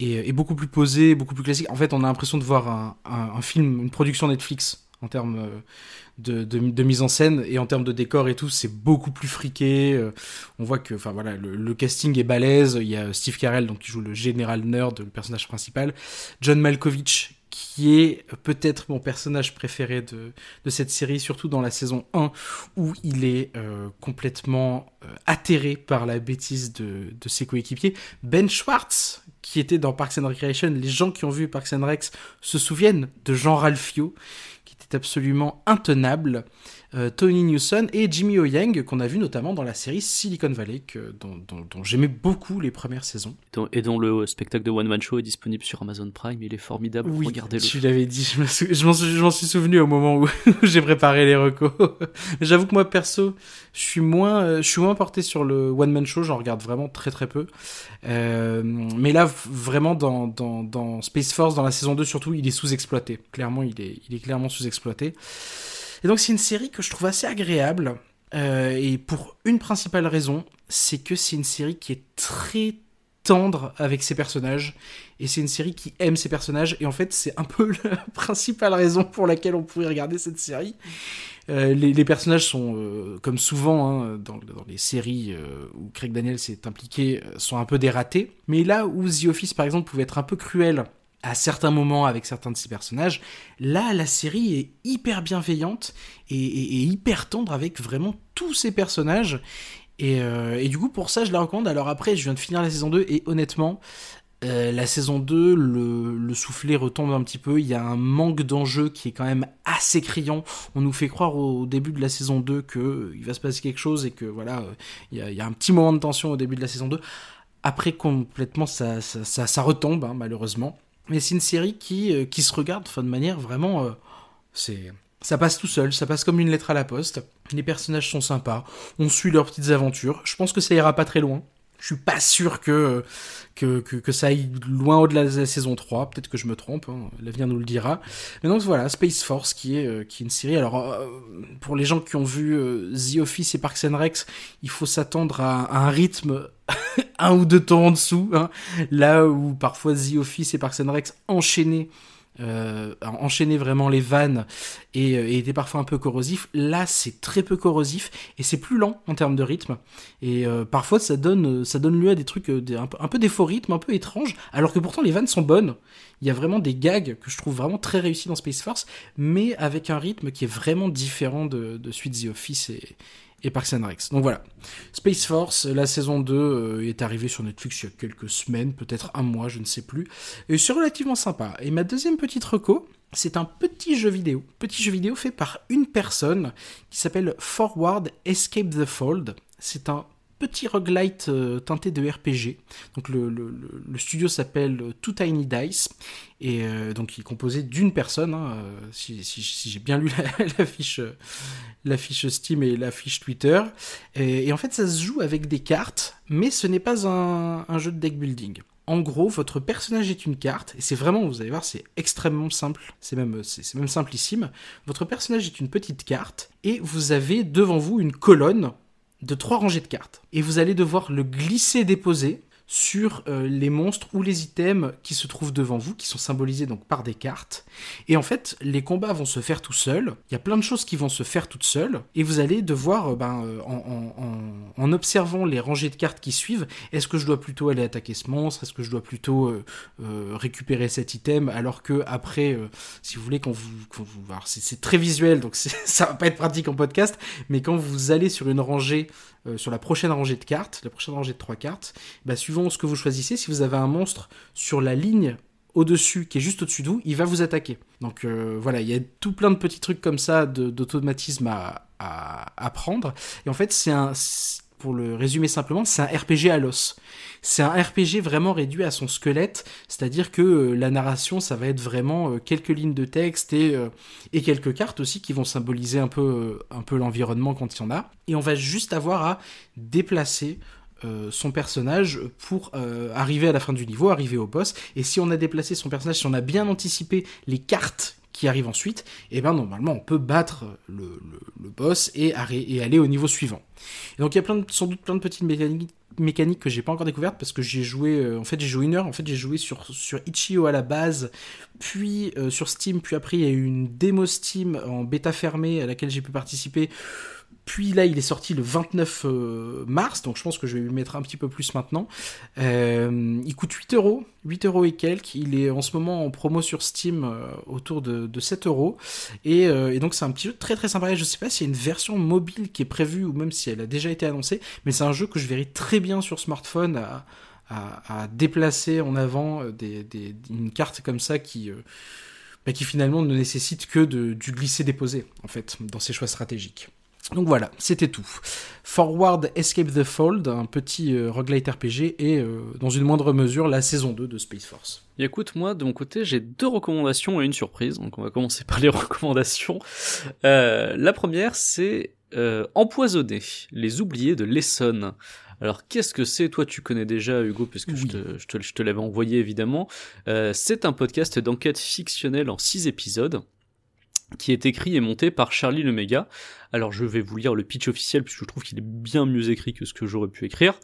est, beaucoup plus posée, beaucoup plus classique. En fait, on a l'impression de voir un film, une production Netflix en termes de, mise en scène et en termes de décor et tout, c'est beaucoup plus friqué. Euh, on voit que, enfin voilà, le, casting est balèze. Il y a Steve Carell donc qui joue le général nerd, le personnage principal, John Malkovich qui est peut-être mon personnage préféré de, cette série, surtout dans la saison 1, où il est euh, complètement euh, atterré par la bêtise de, de ses coéquipiers. Ben Schwartz, qui était dans Parks and Recreation, les gens qui ont vu Parks and Rec se souviennent de Jean Ralphio, absolument intenable. Euh, Tony Newson et Jimmy O Yang, qu'on a vu notamment dans la série Silicon Valley, que, dont, dont- dont j'aimais beaucoup les premières saisons. Dont- Et dont le spectacle de One Man Show est disponible sur Amazon Prime, il est formidable, Oui, regardez-le. tu l'avais dit, je m'en suis, suis souvenu au moment où, où j'ai préparé les recos. J'avoue que moi, perso, je suis moins, euh, je suis moins porté sur le One Man Show, j'en regarde vraiment très très peu. Euh, mais là, vraiment, dans, dans, dans Space Force, dans la saison 2 surtout, il est sous-exploité. Clairement, il est, il est clairement sous-exploité. Et donc, c'est une série que je trouve assez agréable. euh, et pour une principale raison, c'est que c'est une série qui est très tendre avec ses personnages et c'est une série qui aime ses personnages et en fait c'est un peu la principale raison pour laquelle on pourrait regarder cette série Euh, les, personnages sont euh, comme souvent hein, dans, les séries où Craig Daniels est impliqué sont un peu dératés mais là où The Office par exemple pouvait être un peu cruel à certains moments avec certains de ses personnages là la série est hyper bienveillante et, hyper tendre avec vraiment tous ses personnages et, euh, et du coup, pour ça, je la recommande. Alors après, je viens de finir la saison 2 et honnêtement, euh, la saison 2, le, le soufflet retombe un petit peu. Il y a un manque d'enjeu qui est quand même assez criant. On nous fait croire au début de la saison 2 que euh, va se passer quelque chose et que voilà, il y, a, un petit moment de tension au début de la saison 2. Après, complètement, ça retombe, hein, malheureusement. Mais c'est une série qui, euh, qui se regarde de manière vraiment... euh. Ça passe tout seul, ça passe comme une lettre à la poste. Les personnages sont sympas, on suit leurs petites aventures. Je pense que ça ira pas très loin. Je suis pas sûr que, que, que, ça aille loin au-delà de la saison 3. Peut-être que je me trompe, hein, l'avenir nous le dira. Mais donc voilà, Space Force qui est, euh, qui est une série. Alors, euh, pour les gens qui ont vu euh, The Office et Parks and Recs, il faut s'attendre à, un rythme un ou deux temps en dessous. hein. Là où parfois The Office et Parks and Recs enchaînaient euh, enchaîner vraiment les vannes et, euh, et était parfois un peu corrosif. Là, c'est très peu corrosif et c'est plus lent en termes de rythme. Et euh, parfois, ça donne, ça donne lieu à des trucs euh, un, peu, des faux rythmes, un peu étranges, alors que pourtant les vannes sont bonnes. Il y a vraiment des gags que je trouve vraiment très réussis dans Space Force, mais avec un rythme qui est vraiment différent de, de Suite The Office et, et Parks and Recs. Donc voilà. Space Force, la saison 2 euh, est arrivée sur Netflix il y a quelques semaines, peut-être un mois, je ne sais plus. Et c'est relativement sympa. Et ma deuxième petite reco, c'est un petit jeu vidéo. Petit jeu vidéo fait par une personne qui s'appelle Forward Escape the Fold. C'est un petit roguelite euh, teinté de RPG. Donc le, studio s'appelle euh, Two Tiny Dice et euh, donc il est composé d'une personne. hein, si j'ai bien lu la, la fiche, euh, la fiche Steam et la fiche Twitter. Et, en fait, ça se joue avec des cartes, mais ce n'est pas un, un jeu de deck building. En gros, votre personnage est une carte, et c'est vraiment, vous allez voir, c'est extrêmement simple, c'est même, c'est même simplissime. Votre personnage est une petite carte, et vous avez devant vous une colonne de trois rangées de cartes. Et vous allez devoir le glisser-déposer sur euh, les monstres ou les items qui se trouvent devant vous, qui sont symbolisés donc par des cartes. Et en fait, les combats vont se faire tout seuls. Il y a plein de choses qui vont se faire toutes seules. Et vous allez devoir, euh, ben, euh, en, observant les rangées de cartes qui suivent, est-ce que je dois plutôt aller attaquer ce monstre? Est-ce que je dois plutôt récupérer cet item? Alors que après, si vous voulez, quand vous, quand vous c'est très visuel, donc ça va pas être pratique en podcast, mais quand vous allez sur une rangée, euh, sur la prochaine rangée de cartes, la prochaine rangée de trois cartes, bah, suivant ce que vous choisissez, si vous avez un monstre sur la ligne au-dessus, qui est juste au-dessus de vous, il va vous attaquer. Donc euh, voilà, il y a tout plein de petits trucs comme ça d'automatisme à, à apprendre. Et en fait, c'est un, pour le résumer simplement, c'est un RPG à l'os. C'est un RPG vraiment réduit à son squelette, c'est-à-dire que euh, la narration, ça va être vraiment euh, quelques lignes de texte et, euh, et quelques cartes aussi qui vont symboliser un peu, l'environnement quand il y en a. Et on va juste avoir à déplacer son personnage pour arriver à la fin du niveau, arriver au boss. Et si on a déplacé son personnage, si on a bien anticipé les cartes qui arrivent ensuite, et ben normalement on peut battre le, boss et, aller au niveau suivant. Donc il y a sans doute plein de petites mécaniques mécaniques que j'ai pas encore découvertes parce que j'ai joué euh, en fait j'ai joué une heure en fait j'ai joué sur sur Itch.io à la base puis euh, sur Steam puis après il y a eu une démo Steam en bêta fermée à laquelle j'ai pu participer puis là, il est sorti le 29 euh, mars, donc je pense que je vais lui mettre un petit peu plus maintenant. Euh, il coûte 8 euros, 8 euros et quelques. Il est en ce moment en promo sur Steam euh, autour de, de 7 euros. Et, donc c'est un petit jeu très très sympa. Je sais pas s'il y a une version mobile qui est prévue ou même si elle a déjà été annoncée, mais c'est un jeu que je verrai très bien sur smartphone à, déplacer en avant des, une carte comme ça qui... bah, qui finalement ne nécessite que de, du glisser-déposer, en fait, dans ses choix stratégiques. Donc voilà, c'était tout. Forward Escape the Fold, un petit euh, roguelite RPG, et euh, dans une moindre mesure la saison 2 de Space Force. Et écoute, moi, de mon côté, j'ai deux recommandations et une surprise. Donc on va commencer par les recommandations. Euh, la première, c'est euh, Empoisonner, les oubliés de l'Essonne. Alors qu'est-ce que c'est? Toi tu connais déjà Hugo puisque je te, je te, je te l'avais envoyé évidemment. C'est un podcast d'enquête fictionnelle en six épisodes qui est écrit et monté par Charlie Lemega. Alors je vais vous lire le pitch officiel puisque je trouve qu'il est bien mieux écrit que ce que j'aurais pu écrire.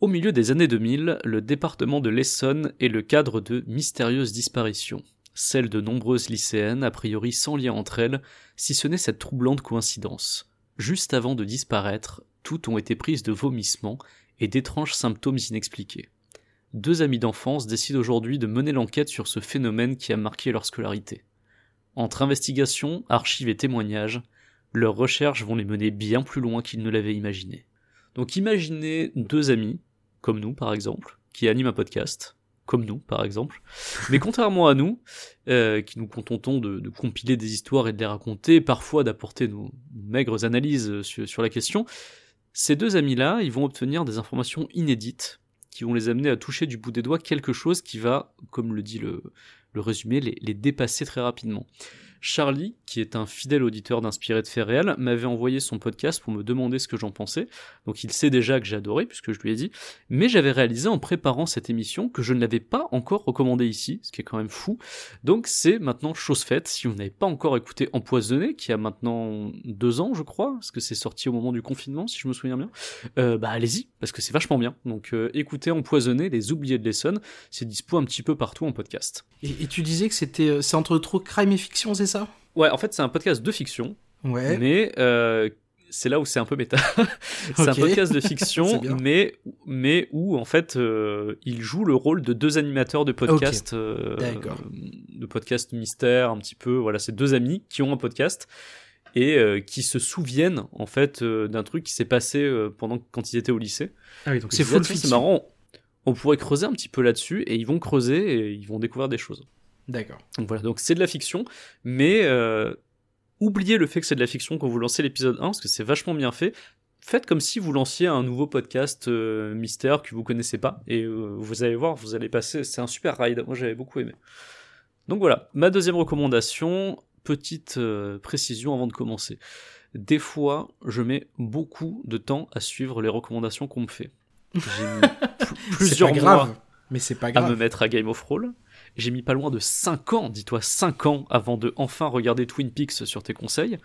Au milieu des années 2000, le département de l'Essonne est le cadre de mystérieuses disparitions, celles de nombreuses lycéennes a priori sans lien entre elles, si ce n'est cette troublante coïncidence. Juste avant de disparaître, toutes ont été prises de vomissements et d'étranges symptômes inexpliqués. Deux amis d'enfance décident aujourd'hui de mener l'enquête sur ce phénomène qui a marqué leur scolarité. Entre investigation, archives et témoignages, leurs recherches vont les mener bien plus loin qu'ils ne l'avaient imaginé. Donc imaginez deux amis, comme nous par exemple, qui animent un podcast, comme nous par exemple, mais contrairement à nous, euh, qui nous contentons de, compiler des histoires et de les raconter, parfois d'apporter nos maigres analyses sur la question, ces deux amis-là, ils vont obtenir des informations inédites qui vont les amener à toucher du bout des doigts quelque chose qui va, comme le dit le, le résumé, les, les dépasser très rapidement. Charlie, qui est un fidèle auditeur d'Inspiré de faits réels, m'avait envoyé son podcast pour me demander ce que j'en pensais. Donc il sait déjà que j'adorais, puisque je lui ai dit. Mais j'avais réalisé en préparant cette émission que je ne l'avais pas encore recommandé ici, ce qui est quand même fou. Donc c'est maintenant chose faite. Si vous n'avez pas encore écouté Empoisonné, qui a maintenant deux ans, je crois, parce que c'est sorti au moment du confinement, si je me souviens bien, euh, bah allez-y, parce que c'est vachement bien. Donc euh, écoutez Empoisonné, les oubliés de l'Essonne, c'est dispo un petit peu partout en podcast. Et, tu disais que c'était euh, entre trop crime et fiction, c'est ça? Ouais, en fait, c'est un podcast de fiction. Ouais. Mais euh, c'est là où c'est un peu méta. c'est un podcast de fiction, mais mais où en fait euh, il joue le rôle de deux animateurs de podcast, euh, D'accord. de podcast mystère, un petit peu. Voilà, c'est deux amis qui ont un podcast et euh, qui se souviennent en fait euh, d'un truc qui s'est passé euh, pendant quand ils étaient au lycée. Ah oui, donc c'est full fiction. C'est marrant. On pourrait creuser un petit peu là-dessus et ils vont creuser et ils vont découvrir des choses. D'accord. Donc voilà, donc c'est de la fiction, mais euh, oubliez le fait que c'est de la fiction quand vous lancez l'épisode 1, parce que c'est vachement bien fait. Faites comme si vous lanciez un nouveau podcast euh, mystère que vous connaissez pas, et euh, vous allez voir, vous allez passer, c'est un super ride, moi j'avais beaucoup aimé. Donc voilà, ma deuxième recommandation, petite précision avant de commencer. Des fois, je mets beaucoup de temps à suivre les recommandations qu'on me fait. J'ai mis pl- plusieurs pas grave, mois mais c'est pas à grave. me mettre à Game of Thrones. J'ai mis pas loin de 5 ans, dis-toi 5 ans, avant de enfin regarder Twin Peaks sur tes conseils.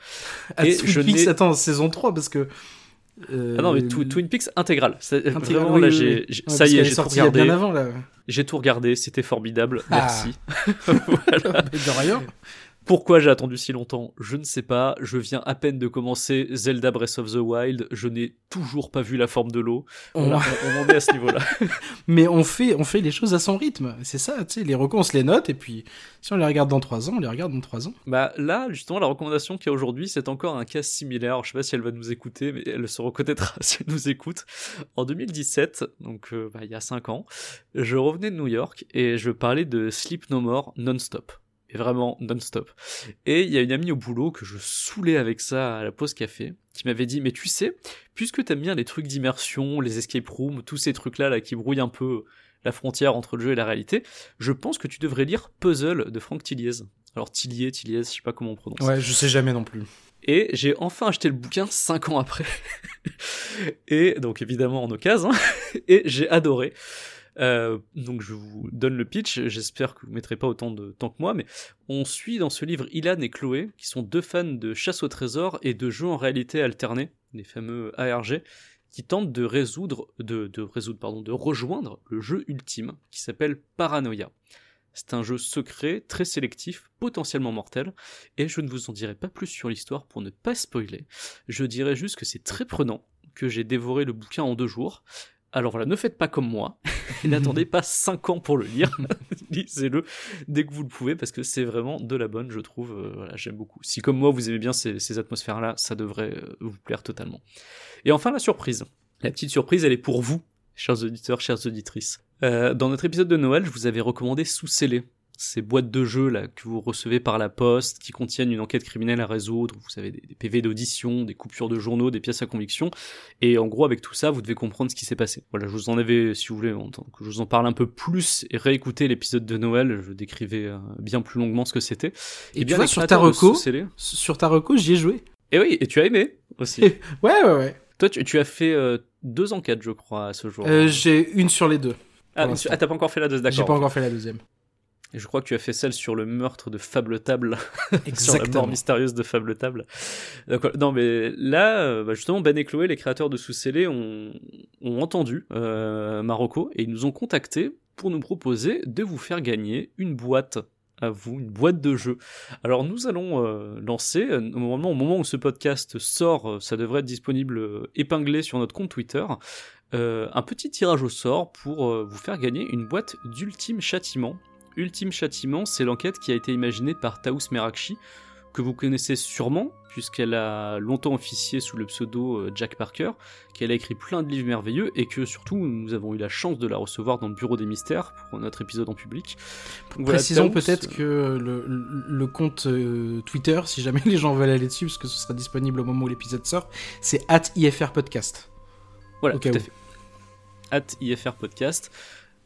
Ah, Et Twin je Peaks, attends, saison 3, parce que. euh, Ah non, mais Twi- Twin Peaks intégral. C'est- Intégral, Vraiment, oui, là, oui, j'ai, oui. Ouais, ça parce y est, j'ai tout regardé. bien avant, là. J'ai tout regardé, c'était formidable. Ah. Merci. Voilà. De rien. Pourquoi j'ai attendu si longtemps? Je ne sais pas. Je viens à peine de commencer Zelda Breath of the Wild. Je n'ai toujours pas vu la forme de l'eau. On- en est à ce niveau-là. Mais on fait, on fait les choses à son rythme. C'est ça, tu sais, les recos, on se les note, et puis si on les regarde dans 3 ans, on les regarde dans 3 ans. Bah là, justement, la recommandation qu'il y a aujourd'hui, c'est encore un cas similaire. Alors, je sais pas si elle va nous écouter, mais elle se reconnaîtra si elle nous écoute. En 2017, donc euh, bah, il y a 5 ans, je revenais de New York et je parlais de Sleep No More non-stop. Et vraiment non-stop. Et il y a une amie au boulot que je saoulais avec ça à la pause café, qui m'avait dit, mais tu sais, puisque t'aimes bien les trucs d'immersion, les escape rooms, tous ces trucs-là là, qui brouillent un peu la frontière entre le jeu et la réalité, je pense que tu devrais lire Puzzle de Franck Tilliez. Alors Tilliez, Tilliez, je sais pas comment on prononce. Ouais, je sais jamais non plus. Et j'ai enfin acheté le bouquin 5 ans après. et donc évidemment en occasion. et j'ai adoré. Euh, donc je vous donne le pitch, j'espère que vous mettrez pas autant de temps que moi, mais on suit dans ce livre Ilan et Chloé, qui sont deux fans de chasse au trésor et de jeux en réalité alternée, les fameux ARG, qui tentent de résoudre, de, résoudre, de rejoindre le jeu ultime, qui s'appelle Paranoia. C'est un jeu secret, très sélectif, potentiellement mortel, et je ne vous en dirai pas plus sur l'histoire pour ne pas spoiler. Je dirais juste que c'est très prenant, que j'ai dévoré le bouquin en deux jours. Alors voilà, ne faites pas comme moi, et n'attendez pas 5 ans pour le lire, lisez-le dès que vous le pouvez, parce que c'est vraiment de la bonne, je trouve, Euh, voilà, j'aime beaucoup. Si comme moi vous aimez bien ces, ces atmosphères-là, ça devrait euh, vous plaire totalement. Et enfin la surprise. La petite surprise, elle est pour vous, chers auditeurs, chères auditrices. Euh, dans notre épisode de Noël, je vous avais recommandé Sous Scellé. Ces boîtes de jeux là que vous recevez par la poste, qui contiennent une enquête criminelle à résoudre. Vous avez des, des PV d'audition, des coupures de journaux, des pièces à conviction. Et en gros, avec tout ça, vous devez comprendre ce qui s'est passé. Voilà, je vous en avais, si vous voulez, que je vous en parle un peu plus et réécouter l'épisode de Noël, je décrivais euh, bien plus longuement ce que c'était. Et, bien tu vois, sur ta reco, sur ta reco, j'y ai joué. Et oui, et tu as aimé aussi. ouais, ouais, ouais. Toi, tu, tu as fait euh, deux enquêtes, je crois, à ce jour. Euh, j'ai une sur les deux. ah, ah, t'as pas encore fait la deuxième, d'accord. J'ai pas encore fait la deuxième. Et je crois que tu as fait celle sur le meurtre de Fable Table. sur la mort mystérieuse de Fable Table. D'accord. Non, mais là, euh, bah, justement, Ben et Chloé, les créateurs de Sous-Scellé, ont, ont entendu euh, Marocco et ils nous ont contactés pour nous proposer de vous faire gagner une boîte à vous, une boîte de jeux. Alors nous allons euh, lancer, euh, normalement au moment où ce podcast sort, euh, ça devrait être disponible euh, épinglé sur notre compte Twitter, euh, un petit tirage au sort pour euh, vous faire gagner une boîte d'Ultime Châtiment. Ultime Châtiment, c'est l'enquête qui a été imaginée par Taous Merakchi, que vous connaissez sûrement, puisqu'elle a longtemps officié sous le pseudo euh, Jack Parker, qu'elle a écrit plein de livres merveilleux, et que surtout nous avons eu la chance de la recevoir dans le Bureau des Mystères pour notre épisode en public. Donc Précisons peut-être que le, compte euh, Twitter, si jamais les gens veulent aller dessus, parce que ce sera disponible au moment où l'épisode sort, c'est at IFR Podcast. Voilà, tout à fait. At IFR Podcast.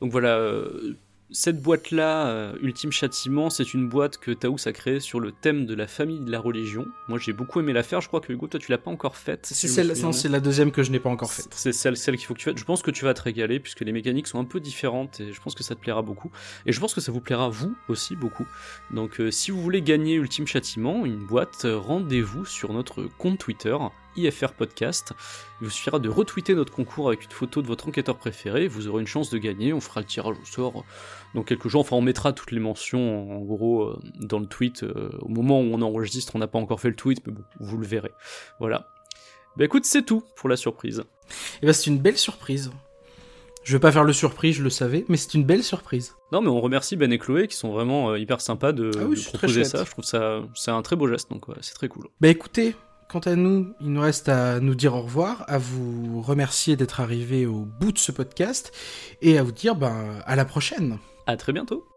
Donc voilà, euh, cette boîte-là, euh, Ultime Châtiment, c'est une boîte que Taous a créée sur le thème de la famille et de la religion. Moi j'ai beaucoup aimé la faire, je crois que Hugo, toi tu l'as pas encore faite. si C'est celle, la deuxième que je n'ai pas encore faite. C'est celle, celle qu'il faut que tu fasses. Je pense que tu vas te régaler puisque les mécaniques sont un peu différentes et je pense que ça te plaira beaucoup. Et je pense que ça vous plaira vous aussi beaucoup. Donc euh, si vous voulez gagner Ultime Châtiment, une boîte, euh, rendez-vous sur notre compte Twitter. IFR Podcast. Il vous suffira de retweeter notre concours avec une photo de votre enquêteur préféré. Vous aurez une chance de gagner. On fera le tirage au sort dans quelques jours. Enfin, on mettra toutes les mentions en gros euh, dans le tweet. euh, au moment où on enregistre, on n'a pas encore fait le tweet, mais bon, vous le verrez. Voilà. Bah écoute, c'est tout pour la surprise. Et ben c'est une belle surprise. Je vais pas faire le surprise, je le savais, mais c'est une belle surprise. Non, mais on remercie Ben et Chloé qui sont vraiment euh, hyper sympas de, Ah oui, de proposer ça. Je trouve ça c'est un très beau geste, donc ouais, c'est très cool. Bah écoutez, quant à nous, il nous reste à nous dire au revoir, à vous remercier d'être arrivé au bout de ce podcast, et à vous dire ben à la prochaine. À très bientôt.